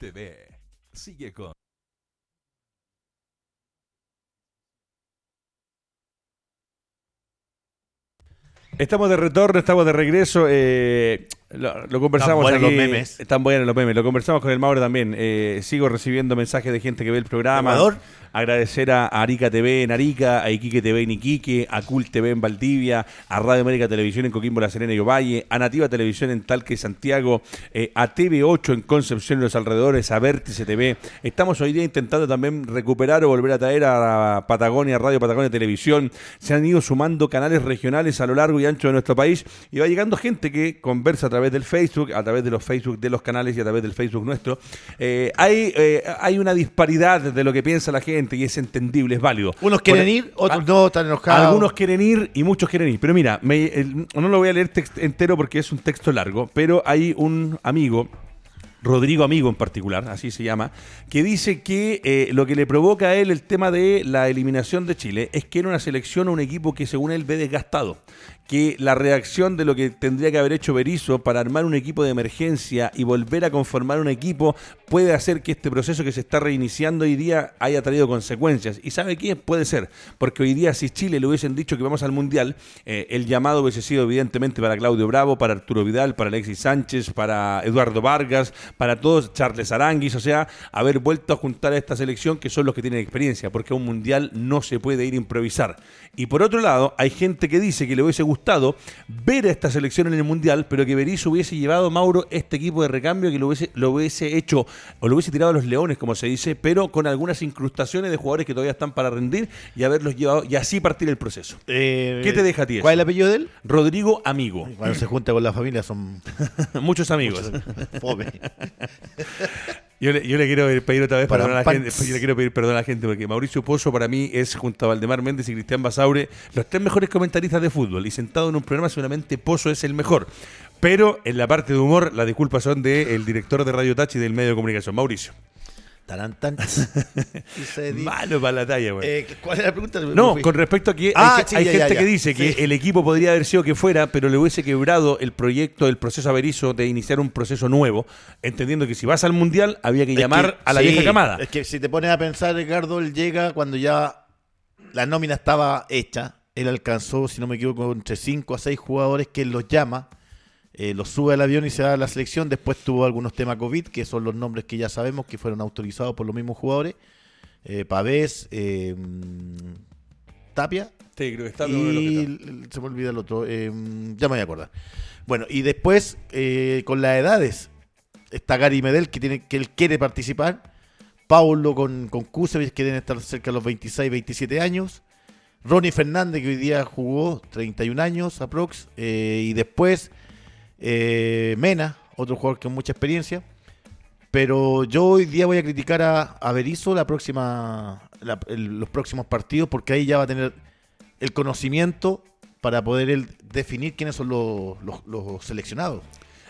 TV. Sigue con... Estamos de retorno, estamos de regreso. Eh, lo, conversamos Están buenos los memes. Están buenos los memes. Lo conversamos con el Mauro también. Eh, sigo recibiendo mensajes de gente que ve el programa. ¿Ecuador? Agradecer a Arica TV en Arica, a Iquique TV en Iquique, a Cool TV en Valdivia, a Radio América Televisión en Coquimbo, La Serena y Ovalle, a Nativa Televisión en Talque y Santiago, eh, a TV8 en Concepción y los alrededores, a Vértice TV. Estamos hoy día intentando también recuperar o volver a traer a Patagonia, Radio Patagonia Televisión. Se han ido sumando canales regionales a lo largo y ancho de nuestro país y va llegando gente que conversa a través del Facebook, a través de los Facebook de los canales y a través del Facebook nuestro. Eh, hay, eh, hay una disparidad de lo que piensa la gente y es entendible, es válido. Unos quieren ir, otros ah, no, están enojados. Algunos quieren ir y muchos quieren ir. Pero mira, no lo voy a leer entero porque es un texto largo, pero hay un amigo Rodrigo Amigo en particular, así se llama, que dice que eh, lo que le provoca a él el tema de la eliminación de Chile es que era una selección o un equipo que según él ve desgastado, que la reacción de lo que tendría que haber hecho Berizzo para armar un equipo de emergencia y volver a conformar un equipo puede hacer que este proceso que se está reiniciando hoy día haya traído consecuencias. ¿Y sabe qué? Puede ser, porque hoy día si Chile le hubiesen dicho que vamos al Mundial, eh, el llamado hubiese sido evidentemente para Claudio Bravo, para Arturo Vidal, para Alexis Sánchez, para Eduardo Vargas, para todos, Charles Aranguis, o sea, haber vuelto a juntar a esta selección que son los que tienen experiencia, porque a un Mundial no se puede ir a improvisar. Y por otro lado, hay gente que dice que le hubiese gustado ver a esta selección en el Mundial, pero que Berizzo hubiese llevado Mauro este equipo de recambio, que lo hubiese, lo hubiese hecho o lo hubiese tirado a los leones, como se dice, pero con algunas incrustaciones de jugadores que todavía están para rendir y haberlos llevado y así partir el proceso. Eh, ¿Qué te deja a ti? ¿Cuál es el apellido de él? Rodrigo Amigo. Cuando se junta con la familia son muchos amigos. Yo le, quiero pedir otra vez perdón a la gente. Yo le quiero pedir perdón a la gente porque Mauricio Pozo para mí es, junto a Valdemar Méndez y Cristian Basaure, los tres mejores comentaristas de fútbol. Y sentado en un programa, seguramente Pozo es el mejor. Pero en la parte de humor, las disculpas son del director de Radio Touch y del medio de comunicación, Mauricio. Malo para la talla, güey. Eh, ¿Cuál es la pregunta? No, con respecto a que hay, ah, gente que dice que el equipo podría haber sido que fuera, pero le hubiese quebrado el proyecto, el proceso averizo de iniciar un proceso nuevo, entendiendo que si vas al mundial había que llamar a la vieja camada. Es que si te pones a pensar, Ricardo, él llega cuando ya la nómina estaba hecha. Él alcanzó, si no me equivoco, entre 5 a 6 jugadores que él los llama eh, lo sube al avión y se va a la selección. Después tuvo algunos temas COVID, que son los nombres que ya sabemos que fueron autorizados por los mismos jugadores. Eh, Pavés, eh, Tapia. Sí, creo que está y se me olvida el otro. ya me voy a acordar. Bueno, y después, con las edades, está Gary Medel, que, tiene, que él quiere participar. Paulo con, con Kusevich, que deben estar cerca de los 26, 27 años. Ronnie Fernández, que hoy día jugó 31 años aprox. y después eh, Mena, otro jugador con mucha experiencia. Pero yo hoy día voy a criticar a, a Berizzo la próxima, los próximos partidos porque ahí ya va a tener el conocimiento para poder definir quiénes son los, los seleccionados.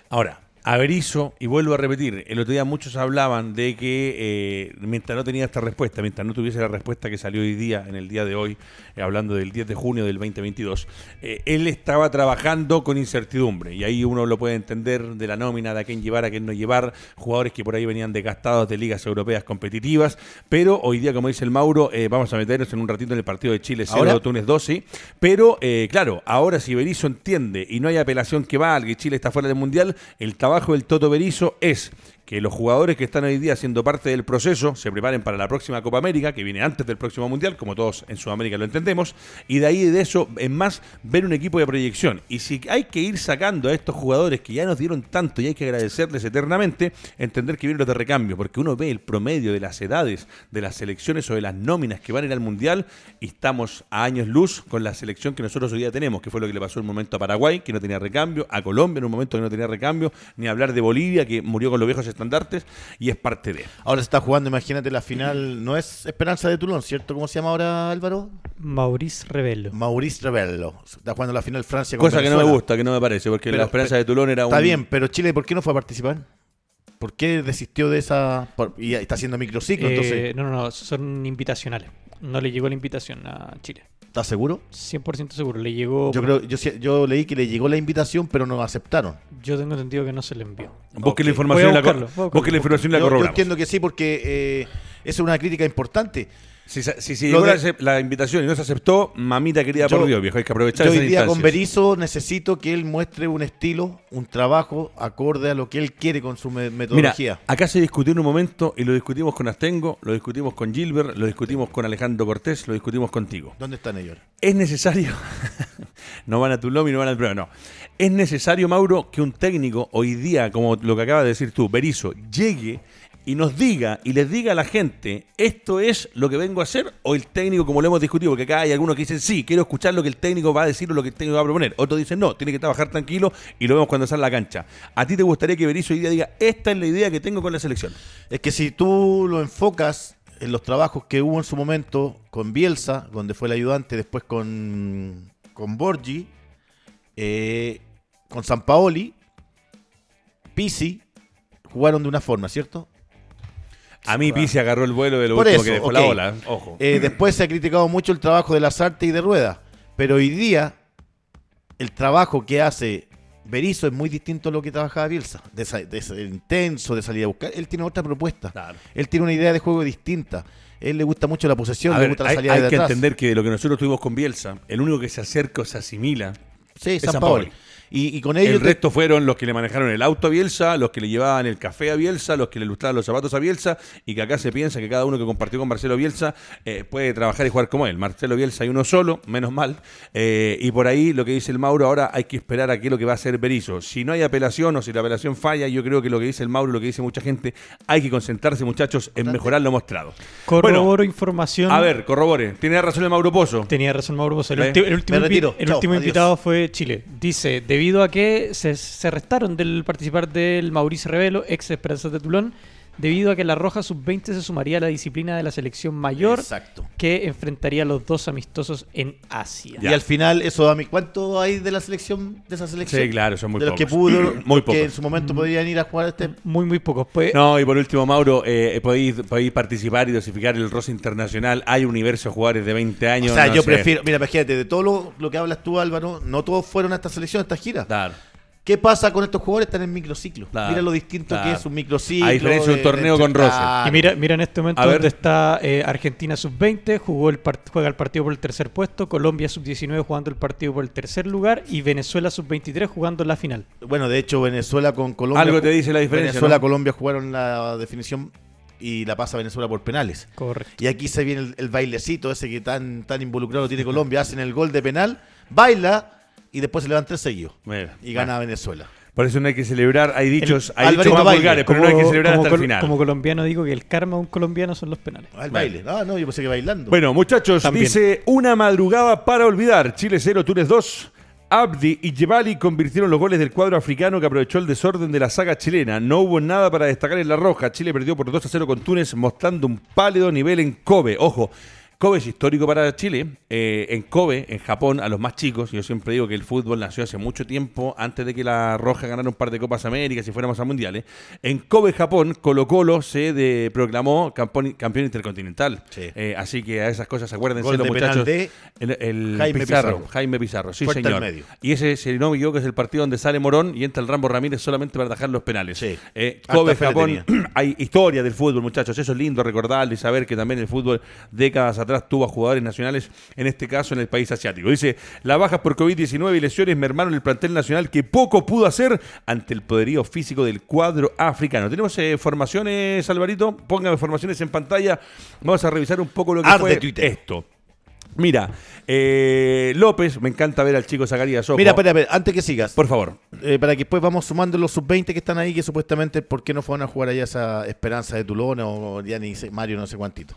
Ahora, Averizo, y vuelvo a repetir, el otro día muchos hablaban de que eh, mientras no tenía esta respuesta, mientras no tuviese la respuesta que salió hoy día, en el día de hoy, eh, hablando del 10 de junio del 2022, eh, él estaba trabajando con incertidumbre, y ahí uno lo puede entender de la nómina, de a quién llevar, a quién no llevar, jugadores que por ahí venían desgastados de ligas europeas competitivas, pero hoy día, como dice el Mauro, vamos a meternos en un ratito en el partido de Chile 0 Túnez 12, pero claro, ahora si Berizzo entiende y no hay apelación que valga y Chile está fuera del Mundial, el trabajo trabajo del Toto Berizo es que los jugadores que están hoy día siendo parte del proceso se preparen para la próxima Copa América, que viene antes del próximo Mundial, como todos en Sudamérica lo entendemos, y de ahí de eso, en más, ver un equipo de proyección. Y si hay que ir sacando a estos jugadores que ya nos dieron tanto y hay que agradecerles eternamente, entender que vienen los de recambio, porque uno ve el promedio de las edades de las selecciones o de las nóminas que van a ir al Mundial y estamos a años luz con la selección que nosotros hoy día tenemos, que fue lo que le pasó en un momento a Paraguay, que no tenía recambio, a Colombia en un momento que no tenía recambio, ni hablar de Bolivia, que murió con los viejos estandartes y es parte de. Ahora se está jugando, imagínate, la final, no es Esperanza de Toulon, ¿cierto? ¿Cómo se llama ahora Álvaro? Maurice Rebello. Maurice Rebello. Está jugando la final Francia con Cosa que no me gusta, que no me parece, porque la Esperanza de Toulon era un... Está bien, pero Chile, ¿por qué no fue a participar? ¿Por qué desistió de esa...? y está haciendo microciclo, eh, entonces... No, no, no, son invitacionales. No le llegó la invitación a Chile. ¿Estás seguro? 100% seguro. Le llegó. Yo creo, yo, yo leí que le llegó la invitación, pero no aceptaron. Yo tengo entendido que no se le envió. Busque la información y la, la información la yo, yo entiendo que sí, porque eh, es una crítica importante. Si, si, si llegó la, invitación y no se aceptó, mamita querida por Dios, viejo, hay que aprovechar Yo hoy día con Berizzo necesito que él muestre un estilo, un trabajo acorde a lo que él quiere con su metodología. Mira, acá se discutió en un momento y lo discutimos con Astengo, lo discutimos con Gilbert, lo discutimos con Alejandro Cortés, lo discutimos contigo. ¿Dónde están ellos? Es necesario, no van a tu lobby, no van al programa, no. Es necesario, Mauro, que un técnico hoy día, como lo que acaba de decir tú, Berizzo, llegue y nos diga y les diga a la gente, esto es lo que vengo a hacer, o el técnico, como lo hemos discutido, porque acá hay algunos que dicen, sí, quiero escuchar lo que el técnico va a decir o lo que el técnico va a proponer. Otros dicen, no, tiene que trabajar tranquilo y lo vemos cuando sale la cancha. ¿A ti te gustaría que Berizzo hoy día diga, esta es la idea que tengo con la selección? Es que si tú lo enfocas en los trabajos que hubo en su momento con Bielsa, donde fue el ayudante, después con, con Borgi, eh, con San Paoli, Pisi, jugaron de una forma, ¿cierto? A mí Pisi agarró el vuelo de lo último que dejó la ola. Ojo. Eh, después se ha criticado mucho el trabajo de las artes y de Rueda. Pero hoy día, el trabajo que hace Berizzo es muy distinto a lo que trabajaba Bielsa. De, de, intenso, de salir a buscar. Él tiene otra propuesta. Él tiene una idea de juego distinta. Él le gusta mucho la posesión, le gusta la salida hay, de Hay que entender que de lo que nosotros tuvimos con Bielsa, el único que se acerca o se asimila sí, es San, San y, con ellos. El resto fueron los que le manejaron el auto a Bielsa, los que le llevaban el café a Bielsa, los que le ilustraban los zapatos a Bielsa, y que acá se piensa que cada uno que compartió con Marcelo Bielsa eh, puede trabajar y jugar como él. Marcelo Bielsa hay uno solo, menos mal. Eh, y por ahí lo que dice el Mauro, ahora hay que esperar a qué es lo que va a hacer Berizzo. Si no hay apelación o si la apelación falla, yo creo que lo que dice el Mauro, lo que dice mucha gente, hay que concentrarse, muchachos, en mejorar lo mostrado. Corroboro información. A ver, corrobore. Tiene razón el Mauro Pozo. Tenía razón el Mauro Pozo. El, último, el último invitado fue Chile. Dice, debido a que se, restaron del participar del Mauricio Revelo, ex Esperanza de Tulón, debido a que la Roja Sub-20 se sumaría a la disciplina de la selección mayor que enfrentaría a los dos amistosos en Asia. Y al final, eso a mí, ¿cuánto hay de la selección, de esa selección? Sí, claro, son muy de los que pudo, muy pocos. que en su momento podrían ir a jugar este... Muy, muy pocos. Pues... No, y por último, Mauro, eh, podéis, podéis, participar y dosificar el roce internacional. Hay un universo de jugadores de 20 años. O sea, yo prefiero, mira, imagínate, de todo lo, lo, que hablas tú, Álvaro, no todos fueron a esta selección, a esta gira. Claro. ¿Qué pasa con estos jugadores? Están en microciclo. mira lo distinto que es un microciclo. A diferencia de un torneo con Rose. Y mira, mira en este momento donde está eh, Argentina sub-20, jugó el juega el partido por el tercer puesto, Colombia sub-19 jugando el partido por el tercer lugar y Venezuela sub-23 jugando la final. Bueno, de hecho, Venezuela con Colombia. Algo te dice la diferencia. Venezuela-Colombia jugaron la definición y la pasa Venezuela por penales. Correcto. Y aquí se viene el, bailecito ese que tan, tan involucrado tiene Colombia. Hacen el gol de penal, baila y después se levanta el sello. y gana Venezuela. Por eso no hay que celebrar, hay dichos, hay dichos más vulgares, pero no hay que celebrar hasta el final. Como colombiano digo que el karma de un colombiano son los penales. Ah, el baile. Ah, no, yo pensé que bailando. Bueno, muchachos, dice una madrugada para olvidar. Chile 0, Túnez 2. Abdi y Jebali convirtieron los goles del cuadro africano que aprovechó el desorden de la saga chilena. No hubo nada para destacar en la roja. Chile perdió por 2 a 0 con Túnez, mostrando un pálido nivel en Kobe. Ojo, Kobe es histórico para Chile. Eh, en Kobe, en Japón, a los más chicos, yo siempre digo que el fútbol nació hace mucho tiempo, antes de que la Roja ganara un par de Copas Américas y fuéramos a mundiales. En Kobe, Japón, Colo Colo se proclamó campeón, campeón intercontinental. Eh, así que a esas cosas acuérdense los muchachos. el, Jaime Pizarro, Jaime Pizarro, sí señor. Y ese, si no me equivoco, es el partido donde sale Morón y entra el Rambo Ramírez solamente para dejar los penales. Eh, Kobe, Japón, hay historia del fútbol, muchachos. Eso es lindo recordarlo y saber que también el fútbol décadas atrás tuvo a jugadores nacionales, en este caso en el país asiático. Dice, las bajas por COVID-19 y lesiones mermaron el plantel nacional que poco pudo hacer ante el poderío físico del cuadro africano. ¿Tenemos eh, formaciones, Alvarito? Póngame formaciones en pantalla. Vamos a revisar un poco lo que fue esto. Mira, eh, López, me encanta ver al chico Zacarías Mira, espera, antes que sigas. Por favor. Eh, para que después vamos sumando los sub-20 que están ahí, que supuestamente, ¿por qué no fueron a jugar allá esa Esperanza de Tulón o ya ni Mario no sé cuántito?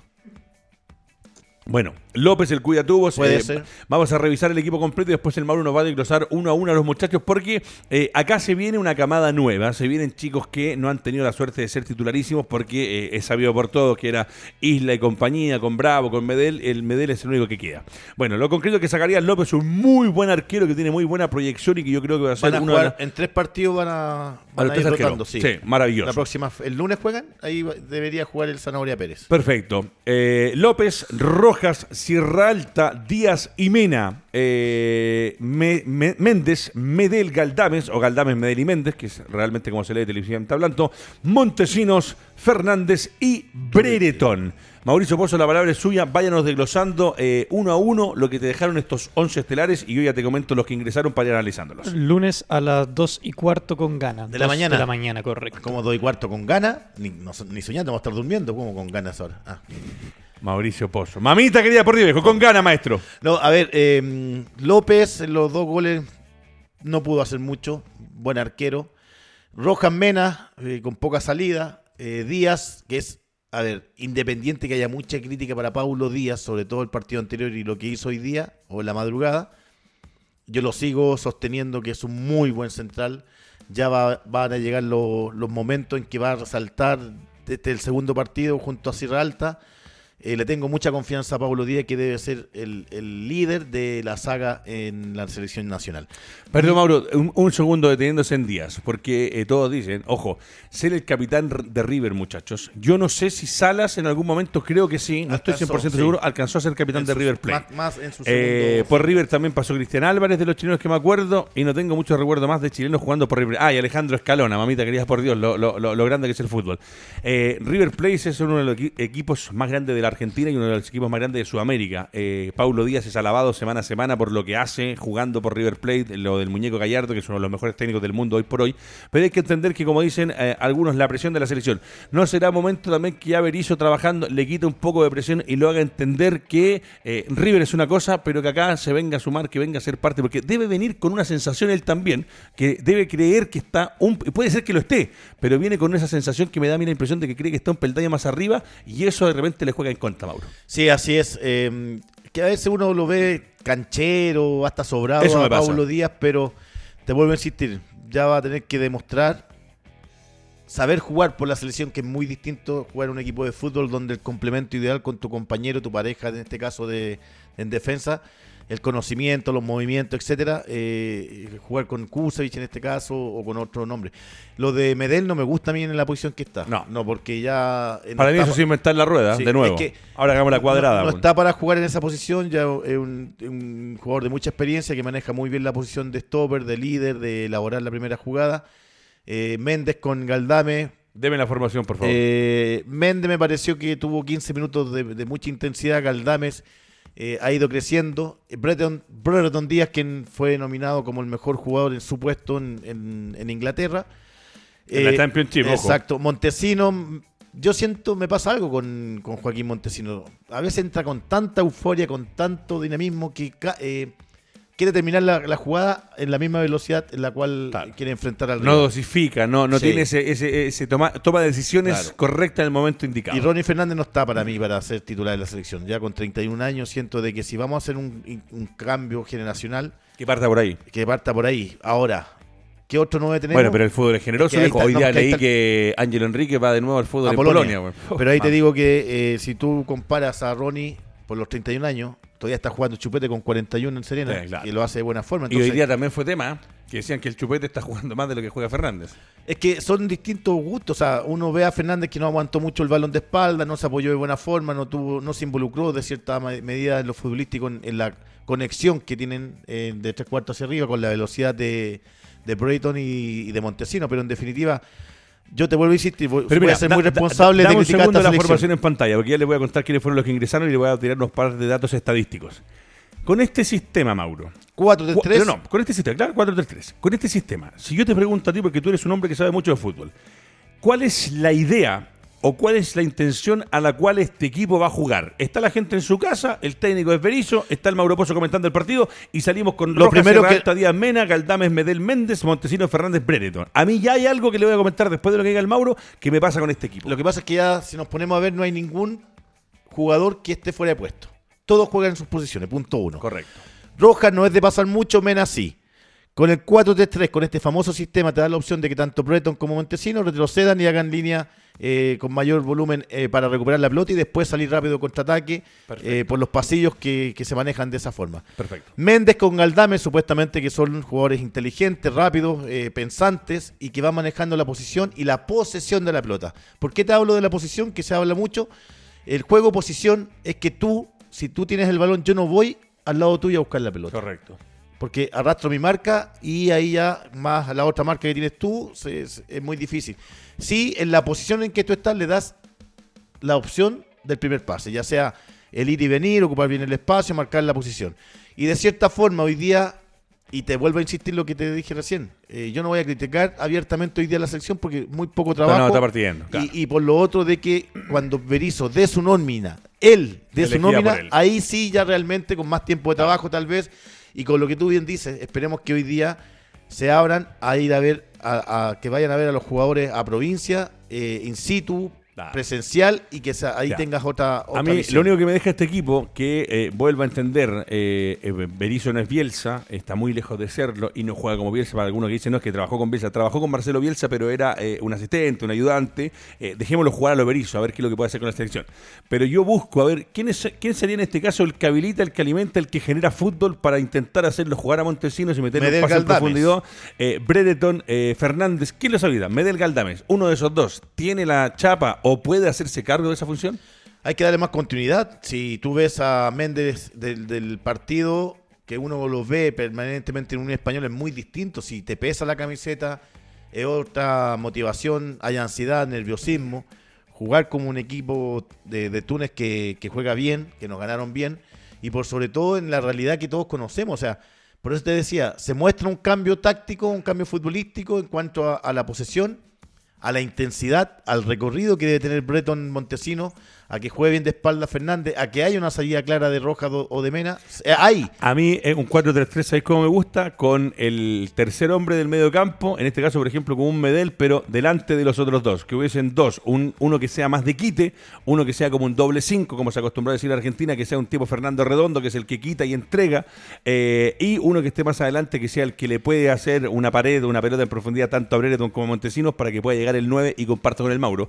Bueno, López el cuida tubos. Eh, vamos a revisar el equipo completo y después el Mauro nos va a desglosar uno a uno a los muchachos porque eh, acá se viene una camada nueva. Se vienen chicos que no han tenido la suerte de ser titularísimos porque eh, es sabido por todos que era Isla y compañía, con Bravo, con Medel. El Medel es el único que queda. Bueno, lo concreto es que sacaría López un muy buen arquero que tiene muy buena proyección y que yo creo que va a ser uno En tres partidos van a, van a ir rotando, sí. maravilloso. La próxima, el lunes juegan, ahí debería jugar el Zanahoria Pérez. Perfecto. López, Rojas Rojas, Sierra Alta, Díaz y Mena, eh, Méndez, Medel, Galdames, o Galdames, Medel y Méndez, que es realmente como se lee televisivamente hablando, Montesinos, Fernández y Brereton. Mauricio Pozo, la palabra es suya. Váyanos desglosando eh, uno a uno lo que te dejaron estos 11 estelares y yo ya te comento los que ingresaron para ir analizándolos. Lunes a las 2 y cuarto con gana. De la mañana. De la mañana, correcto. Como 2 y cuarto con gana. Ni, ni soñando, vamos a estar durmiendo. como con ganas ahora? Ah. Mauricio Pozo. Mamita querida por Dios, con gana, maestro. No, a ver, eh, López, los dos goles no pudo hacer mucho. Buen arquero. Rojas Mena, eh, con poca salida. Díaz, que es a ver, independiente que haya mucha crítica para Paulo Díaz, sobre todo el partido anterior y lo que hizo hoy día o en la madrugada, yo lo sigo sosteniendo que es un muy buen central. Ya van a llegar los momentos en que va a resaltar desde el segundo partido junto a Sierra Alta eh, le tengo mucha confianza a Pablo Díaz, que debe ser el, líder de la saga en la selección nacional. Perdón, Mauro, un, segundo deteniéndose en Díaz, porque eh, todos dicen, ojo, ser el capitán de River, muchachos. Yo no sé si Salas en algún momento, creo que sí, no estoy 100% seguro, alcanzó a ser capitán de River Plate. Más, en su eh, por River también pasó Cristian Álvarez, de los chilenos que me acuerdo, y no tengo mucho recuerdo más de chilenos jugando por River. Ah, y Alejandro Escalona, mamita querida por Dios, lo, lo grande que es el fútbol. River Plate es uno de los equipos más grandes de la Argentina y uno de los equipos más grandes de Sudamérica. Eh, Paulo Díaz es alabado semana a semana por lo que hace jugando por River Plate, lo del muñeco Gallardo, que es uno de los mejores técnicos del mundo hoy por hoy. Pero hay que entender que, como dicen eh, algunos, la presión de la selección. No será momento también que ya Berizzo trabajando le quite un poco de presión y lo haga entender que eh, River es una cosa, pero que acá se venga a sumar, que venga a ser parte, porque debe venir con una sensación él también, que debe creer que está, un, puede ser que lo esté, pero viene con esa sensación que me da a mí la impresión de que cree que está un peldaño más arriba y eso de repente le juega en contra, Mauro. Sí, así es. Em, que a veces uno lo ve canchero, hasta sobrado a Pablo Díaz, pero te vuelvo a insistir, ya va a tener que demostrar saber jugar por la selección, que es muy distinto jugar un equipo de fútbol donde el complemento ideal con tu compañero, tu pareja, en este caso de en defensa, el conocimiento, los movimientos, etcétera, eh, jugar con Kusevich en este caso o con otro nombre. Lo de Medel no me gusta a mí en la posición que está. No, no porque ya. Para mí eso sí está en la rueda, de nuevo. Ahora hagamos la cuadrada. No, está para jugar en esa posición, ya es un, jugador de mucha experiencia que maneja muy bien la posición de stopper, de líder, de elaborar la primera jugada. Eh, Méndez con Galdame. Deme la formación, por favor. Eh, Méndez me pareció que tuvo 15 minutos de, de mucha intensidad. Galdames eh, ha ido creciendo. Breton, Breton Díaz, quien fue nominado como el mejor jugador en su puesto en, Inglaterra. En la eh, Championship, Exacto. Montesino, yo siento, me pasa algo con, Joaquín Montesino. A veces entra con tanta euforia, con tanto dinamismo que eh, quiere terminar la, jugada en la misma velocidad en la cual quiere enfrentar al rival. No dosifica, no, no tiene ese, ese, toma, toma decisiones correctas en el momento indicado. Y Ronnie Fernández no está para mí para ser titular de la selección. Ya con 31 años siento de que si vamos a hacer un, cambio generacional... Que parta por ahí. Que parta por ahí. Ahora, ¿Qué otro no tenemos? Bueno, pero el fútbol es generoso. Hoy día leí que Ángelo Enrique va de nuevo al fútbol de Polonia. pero ahí te digo que eh, si tú comparas a Ronnie por los 31 años, todavía está jugando Chupete con 41 en Serena y lo hace de buena forma. y hoy día también fue tema que decían que el Chupete está jugando más de lo que juega Fernández. Es que son distintos gustos. O sea, uno ve a Fernández que no aguantó mucho el balón de espalda, no se apoyó de buena forma, no tuvo, no se involucró de cierta medida en lo futbolístico en, la conexión que tienen eh, de tres cuartos hacia arriba con la velocidad de, de Brayton y de Montesino. Pero en definitiva yo te vuelvo a insistir, voy, a ser muy responsable de criticar un segundo la formación en pantalla, porque ya les voy a contar quiénes fueron los que ingresaron y les voy a tirar unos par de datos estadísticos. Con este sistema, Mauro. 4-3-3. No, con este sistema, claro, 4-3-3. Con este sistema, si yo te pregunto a ti, porque tú eres un hombre que sabe mucho de fútbol, ¿cuál es la idea o cuál es la intención a la cual este equipo va a jugar. Está la gente en su casa, el técnico es Berizzo, está el Mauro Pozo comentando el partido y salimos con Lo Rojas, primero que... Díaz Mena, Galdames Medel Méndez, Montesino Fernández Brereton. A mí ya hay algo que le voy a comentar después de lo que diga el Mauro que me pasa con este equipo. Lo que pasa es que ya si nos ponemos a ver no hay ningún jugador que esté fuera de puesto. Todos juegan en sus posiciones, punto uno. Correcto. Rojas no es de pasar mucho, Mena sí. Con el 4-3-3, con este famoso sistema, te da la opción de que tanto Breton como Montesino retrocedan y hagan línea eh, con mayor volumen eh, para recuperar la pelota y después salir rápido contraataque eh, por los pasillos que, se manejan de esa forma. Perfecto. Méndez con Galdame, supuestamente que son jugadores inteligentes, rápidos, pensantes y que van manejando la posición y la posesión de la pelota. ¿Por qué te hablo de la posición? Que se habla mucho. El juego posición es que tú si tú tienes el balón, yo no voy al lado tuyo a buscar la pelota. Correcto. Porque arrastro mi marca y ahí ya más la otra marca que tienes tú es, muy difícil. Si en la posición en que tú estás le das la opción del primer pase, ya sea el ir y venir, ocupar bien el espacio, marcar la posición. Y de cierta forma hoy día, y te vuelvo a insistir lo que te dije recién, eh, yo no voy a criticar abiertamente hoy día la selección porque muy poco trabajo. No, está partiendo. Y, por lo otro de que cuando Berizzo de su nómina, él de su nómina, ahí sí ya realmente con más tiempo de trabajo tal vez, y con lo que tú bien dices, esperemos que hoy día se abran a ir a ver, a, que vayan a ver a los jugadores a provincia, eh, in situ, presencial y que ahí tengas otra, A mí lo único que me deja este equipo, que eh, vuelva a entender, eh, eh, Berizzo no es Bielsa, está muy lejos de serlo y no juega como Bielsa, para algunos que dicen no, es que trabajó con Bielsa, trabajó con Marcelo Bielsa, pero era eh, un asistente, un ayudante, dejémoslo jugar a lo Berizzo, a ver qué es lo que puede hacer con la selección. Pero yo busco, a ver, ¿quién, es, quién sería en este caso el que habilita, el que alimenta, el que genera fútbol para intentar hacerlo jugar a Montesinos y meterle un pase en profundidad? Bredeton, Fernández, ¿quién lo habilita? Medel Galdames, uno de esos dos, ¿tiene la chapa o puede hacerse cargo de esa función? Hay que darle más continuidad. Si tú ves a Méndez del, partido, que uno lo ve permanentemente en un español, es muy distinto. Si te pesa la camiseta, es otra motivación, hay ansiedad, nerviosismo. Jugar como un equipo de, Túnez que, juega bien, que nos ganaron bien, y por sobre todo en la realidad que todos conocemos. O sea, por eso te decía, se muestra un cambio táctico, un cambio futbolístico en cuanto a la posesión, a la intensidad, al recorrido que debe tener Breton Montesino a que juegue bien de espalda Fernández, a que haya una salida clara de Roja o de Mena. Eh, hay. A mí es un 4-3-3, ¿sabes cómo me gusta? Con el tercer hombre del medio campo, en este caso, por ejemplo, con un Medel, pero delante de los otros dos. Que hubiesen dos, un, uno que sea más de quite, uno que sea como un doble 5, como se acostumbró a decir en Argentina, que sea un tipo Fernando Redondo, que es el que quita y entrega, eh, y uno que esté más adelante, que sea el que le puede hacer una pared o una pelota en profundidad tanto a Brereton como a Montesinos para que pueda llegar el 9 y comparto con el Mauro.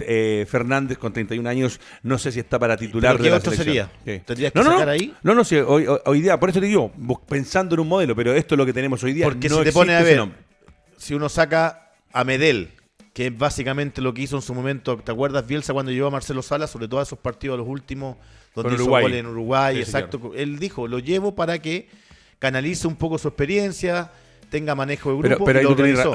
Eh, Fernández, con 31 años, no sé si está para titular de la otro sería? ¿Tendrías que no, sacar ahí? No, no, sí, hoy, día, por eso te digo, pensando en un modelo, pero esto es lo que tenemos hoy día. Porque no si te pone a ver, si uno saca a Medel, que es básicamente lo que hizo en su momento, ¿te acuerdas Bielsa cuando llevó a Marcelo Sala, sobre todo a esos partidos los últimos, donde hizo Uruguay. en Uruguay, exacto. Él dijo, lo llevo para que canalice un poco su experiencia, tenga manejo de grupo. Pero, pero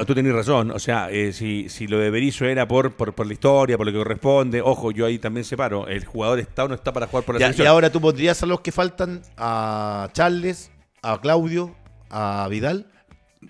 tú, tenés, razón. O sea, eh, si, si, lo de Berizzo era por, por, la historia, por lo que corresponde, ojo, yo ahí también separo. El jugador está o no está para jugar por la selección. Y ahora tú pondrías a los que faltan, a Charles, a Claudio, a Vidal,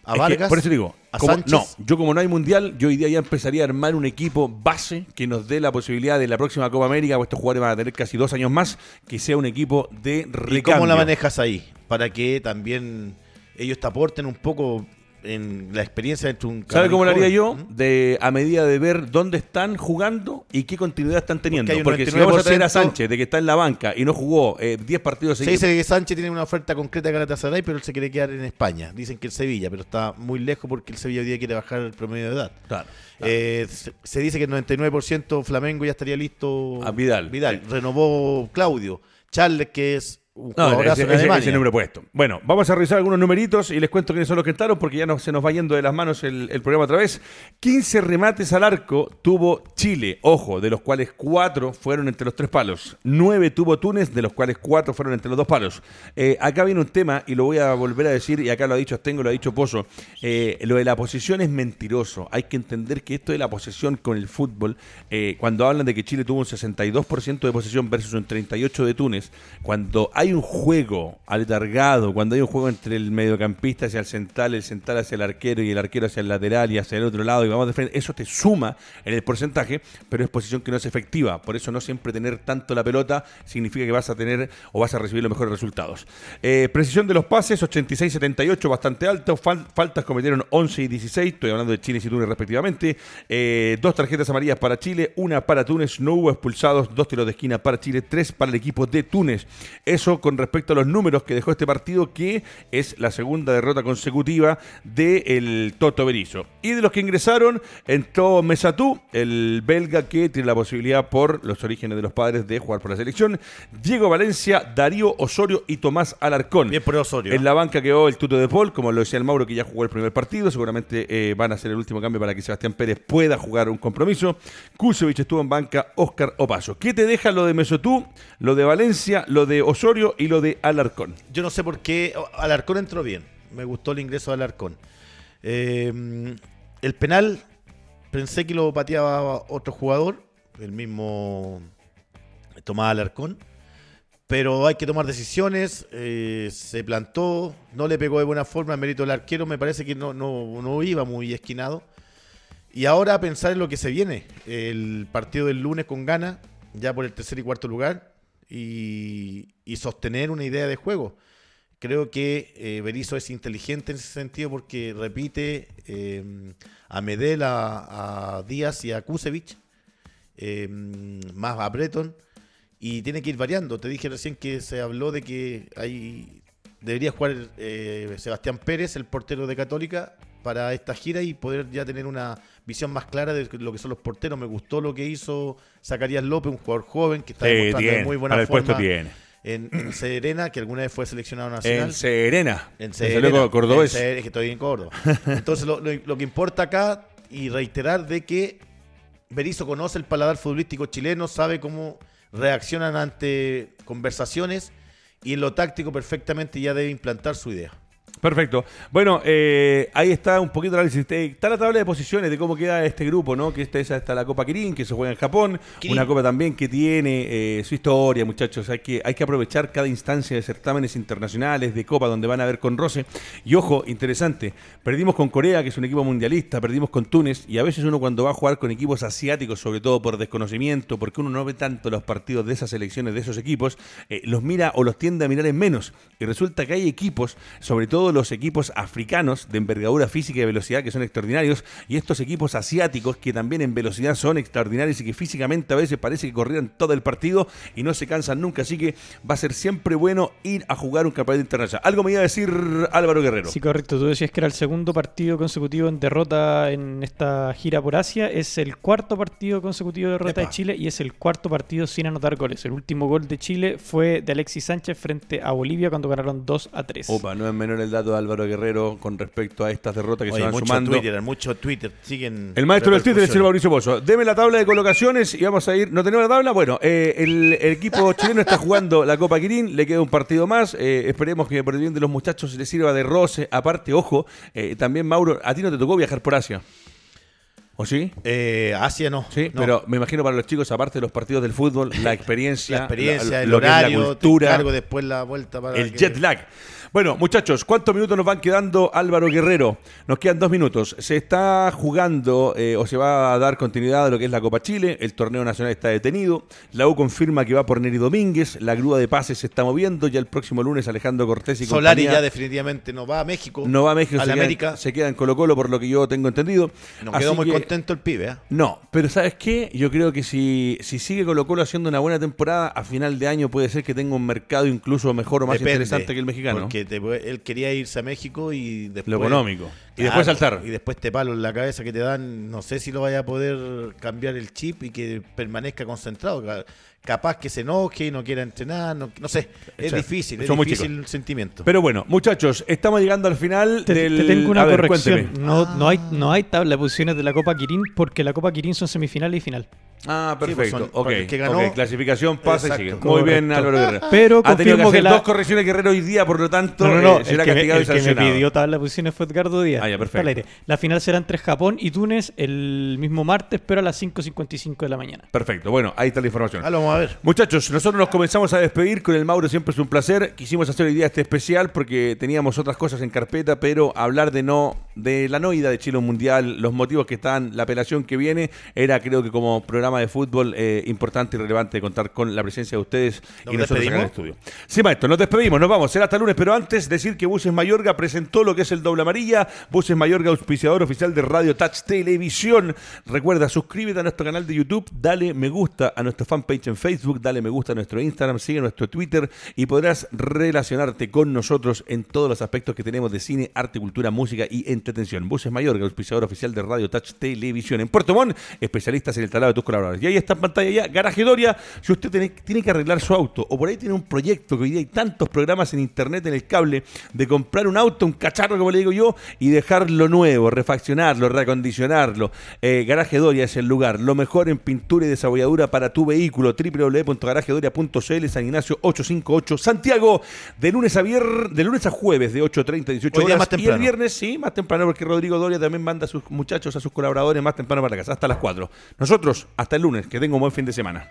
a Vargas. por eso digo, a no, yo como no hay mundial, yo hoy día ya empezaría a armar un equipo base que nos dé la posibilidad de la próxima Copa América, o estos jugadores van a tener casi dos años más, que sea un equipo de recambio. ¿Y cómo la manejas ahí? Para que también ellos te aporten un poco en la experiencia de un ¿Sabe cómo lo haría yo? De, a medida de ver dónde están jugando y qué continuidad están teniendo. Porque, si vamos a tener a Sánchez de que está en la banca y no jugó 10 eh, partidos seguidos. Se dice que Sánchez tiene una oferta concreta de Galatasaray, pero él se quiere quedar en España. Dicen que el Sevilla, pero está muy lejos porque el Sevilla hoy día quiere bajar el promedio de edad. Claro. Eh, se, dice que el 99% Flamengo ya estaría listo. A Vidal. Vidal. Renovó Claudio. Charles, que es no, ese, ese, número puesto. Bueno, vamos a revisar algunos numeritos y les cuento quiénes son los que entraron porque ya no, se nos va yendo de las manos el, programa otra vez. 15 remates al arco tuvo Chile, ojo, de los cuales 4 fueron entre los tres palos. 9 tuvo Túnez, de los cuales 4 fueron entre los dos palos. Eh, acá viene un tema y lo voy a volver a decir, y acá lo ha dicho Tengo, lo ha dicho Pozo. Eh, lo de la posesión es mentiroso. Hay que entender que esto de la posesión con el fútbol, eh, cuando hablan de que Chile tuvo un 62% de posesión versus un 38% de Túnez, cuando hay hay un juego aletargado, cuando hay un juego entre el mediocampista hacia el central, el central hacia el arquero y el arquero hacia el lateral y hacia el otro lado y vamos de frente, eso te suma en el porcentaje, pero es posición que no es efectiva. Por eso no siempre tener tanto la pelota significa que vas a tener o vas a recibir los mejores resultados. Eh, precisión de los pases, 86-78, bastante alto. faltas cometieron 11 y 16, estoy hablando de Chile y Túnez respectivamente. Eh, dos tarjetas amarillas para Chile, una para Túnez, no hubo expulsados, dos tiros de esquina para Chile, tres para el equipo de Túnez. Eso con respecto a los números que dejó este partido, que es la segunda derrota consecutiva del Toto Berizzo. Y de los que ingresaron, entró Mesatú, el belga que tiene la posibilidad por los orígenes de los padres de jugar por la selección. Diego Valencia, Darío Osorio y Tomás Alarcón. Bien por Osorio. En la banca quedó el tuto de Paul, como lo decía el Mauro, que ya jugó el primer partido. Seguramente eh, van a hacer el último cambio para que Sebastián Pérez pueda jugar un compromiso. Kusevich estuvo en banca, Oscar Opaso. ¿Qué te deja lo de Mesotú, lo de Valencia, lo de Osorio y lo de Alarcón? Yo no sé por qué Alarcón entró bien. Me gustó el ingreso de Alarcón. Eh, el penal, pensé que lo pateaba otro jugador, el mismo Tomás Alarcón. Pero hay que tomar decisiones. Eh, se plantó, no le pegó de buena forma el mérito del arquero. Me parece que no, no, iba muy esquinado. Y ahora pensar en lo que se viene. El partido del lunes con gana, ya por el tercer y cuarto lugar. Y, sostener una idea de juego. Creo que eh, Berizzo es inteligente en ese sentido porque repite eh, a Medel, a, Díaz y a Kusevich, eh, más a Breton, y tiene que ir variando. Te dije recién que se habló de que hay debería jugar Sebastián Pérez, el portero de Católica, para esta gira y poder ya tener una visión más clara de lo que son los porteros. Me gustó lo que hizo Zacarías López, un jugador joven que está demostrando muy buena forma. tiene en, Serena, que alguna vez fue seleccionado nacional. En Serena. En Serena. Cordobés. En es que estoy en Córdoba. Entonces, lo, que importa acá, y reiterar de que Berizzo conoce el paladar futbolístico chileno, sabe cómo reaccionan ante conversaciones y en lo táctico perfectamente ya debe implantar su idea. Perfecto. Bueno, eh, ahí está un poquito el análisis. Está la tabla de posiciones de cómo queda este grupo, ¿no? Que esta, esa está la Copa Kirin, que se juega en Japón. Una copa también que tiene eh, su historia, muchachos. Hay que, hay que aprovechar cada instancia de certámenes internacionales, de copa, donde van a ver con roce. Y ojo, interesante, perdimos con Corea, que es un equipo mundialista, perdimos con Túnez, y a veces uno cuando va a jugar con equipos asiáticos, sobre todo por desconocimiento, porque uno no ve tanto los partidos de esas selecciones, de esos equipos, eh, los mira o los tiende a mirar en menos. Y resulta que hay equipos, sobre todo los equipos africanos de envergadura física y velocidad que son extraordinarios y estos equipos asiáticos que también en velocidad son extraordinarios y que físicamente a veces parece que corrieran todo el partido y no se cansan nunca. Así que va a ser siempre bueno ir a jugar un campeonato internacional. Algo me iba a decir Álvaro Guerrero. Sí, correcto. Tú decías que era el segundo partido consecutivo en derrota en esta gira por Asia. Es el cuarto partido consecutivo de derrota de Chile y es el cuarto partido sin anotar goles. El último gol de Chile fue de Alexis Sánchez frente a Bolivia cuando ganaron 2 a 3. Opa, no es menor el dato de Álvaro Guerrero con respecto a estas derrotas que se van sumando. Twitter, mucho Twitter, siguen. El maestro del Twitter es el Mauricio Pozo. Deme la tabla de colocaciones y vamos a ir. ¿No tenemos la tabla? Bueno, eh, el, equipo chileno está jugando la Copa Quirín, le queda un partido más. Eh, esperemos que por el bien de los muchachos les sirva de roce. Aparte, ojo, eh, también Mauro, a ti no te tocó viajar por Asia. ¿O sí? Asia no. Sí, pero me imagino para los chicos, aparte de los partidos del fútbol, la experiencia, la experiencia, el horario, la cultura, después la vuelta para el jet lag. Bueno, muchachos, ¿cuántos minutos nos van quedando Álvaro Guerrero? Nos quedan dos minutos. Se está jugando eh, o se va a dar continuidad a lo que es la Copa Chile. El torneo nacional está detenido. La U confirma que va por Neri Domínguez. La grúa de pases se está moviendo. Ya el próximo lunes Alejandro Cortés y Solari ya definitivamente no va a México. No va a México. A se América. Queda, se queda en Colo Colo por lo que yo tengo entendido. No quedó muy contento el pibe. ¿eh? No, pero ¿sabes qué? Yo creo que si, si sigue Colo Colo haciendo una buena temporada, a final de año puede ser que tenga un mercado incluso mejor o más interesante que el mexicano. Porque él quería irse a México y después... Lo económico. y después saltar. Y después te palo en la cabeza que te dan, no sé si lo vaya a poder cambiar el chip y que permanezca concentrado. Capaz que se enoje y no quiera entrenar, no, sé. Es difícil, es difícil el sentimiento. Pero bueno, muchachos, estamos llegando al final te, del... tengo una corrección. no, no, hay, no hay tabla de posiciones de la Copa Quirín porque la Copa Quirín son semifinales y final. Ah, pues perfecto. okay. que ganó, clasificación pasa y sigue. Muy bien, Álvaro Guerrero. Pero ha tenido que, dos correcciones Guerrero hoy día, por lo tanto, no, no, eh, será el castigado me, el y que me pidió tabla de posiciones fue Edgardo Díaz. Ah, ya, perfecto. La final será entre Japón y Túnez el mismo martes, pero a las 5.55 de la mañana. Perfecto. Bueno, ahí está la información. Ah, vamos a ver. Muchachos, nosotros nos comenzamos a despedir con el Mauro, siempre es un placer. Quisimos hacer hoy día este especial porque teníamos otras cosas en carpeta, pero hablar de no de la noida de Chile Mundial, los motivos que están, la apelación que viene, era creo que como programa programa de fútbol eh, importante y relevante contar con la presencia de ustedes y nosotros en el estudio. Sí, maestro, nos despedimos, nos vamos. Será hasta lunes, pero antes decir que Buses Mayorga presentó lo que es el doble amarilla. Buses Mayorga, auspiciador oficial de Radio Touch Televisión. Recuerda, suscríbete a nuestro canal de YouTube, dale me gusta a nuestra fanpage en Facebook, dale me gusta a nuestro Instagram, sigue nuestro Twitter y podrás relacionarte con nosotros en todos los aspectos que tenemos de cine, arte, cultura, música y entretención. Buses Mayorga, auspiciador oficial de Radio Touch Televisión. En Puerto Montt, especialistas en el talado de tus colaboradores. Y ahí está en pantalla ya, Garaje Doria, si usted tiene, tiene que arreglar su auto o por ahí tiene un proyecto que hoy día hay tantos programas en internet, en el cable, de comprar un auto, un cacharro, como le digo yo, y dejarlo nuevo, refaccionarlo, reacondicionarlo. Eh, Garaje Doria es el lugar. Lo mejor en pintura y desabolladura para tu vehículo. www.garajedoria.cl San Ignacio 858 Santiago. De lunes a viernes, de lunes a jueves de 8.30 a 18 horas. y el viernes sí, más temprano porque Rodrigo Doria también manda a sus muchachos, a sus colaboradores más temprano para la casa, hasta las 4. Nosotros, hasta el lunes. Que tenga un buen fin de semana.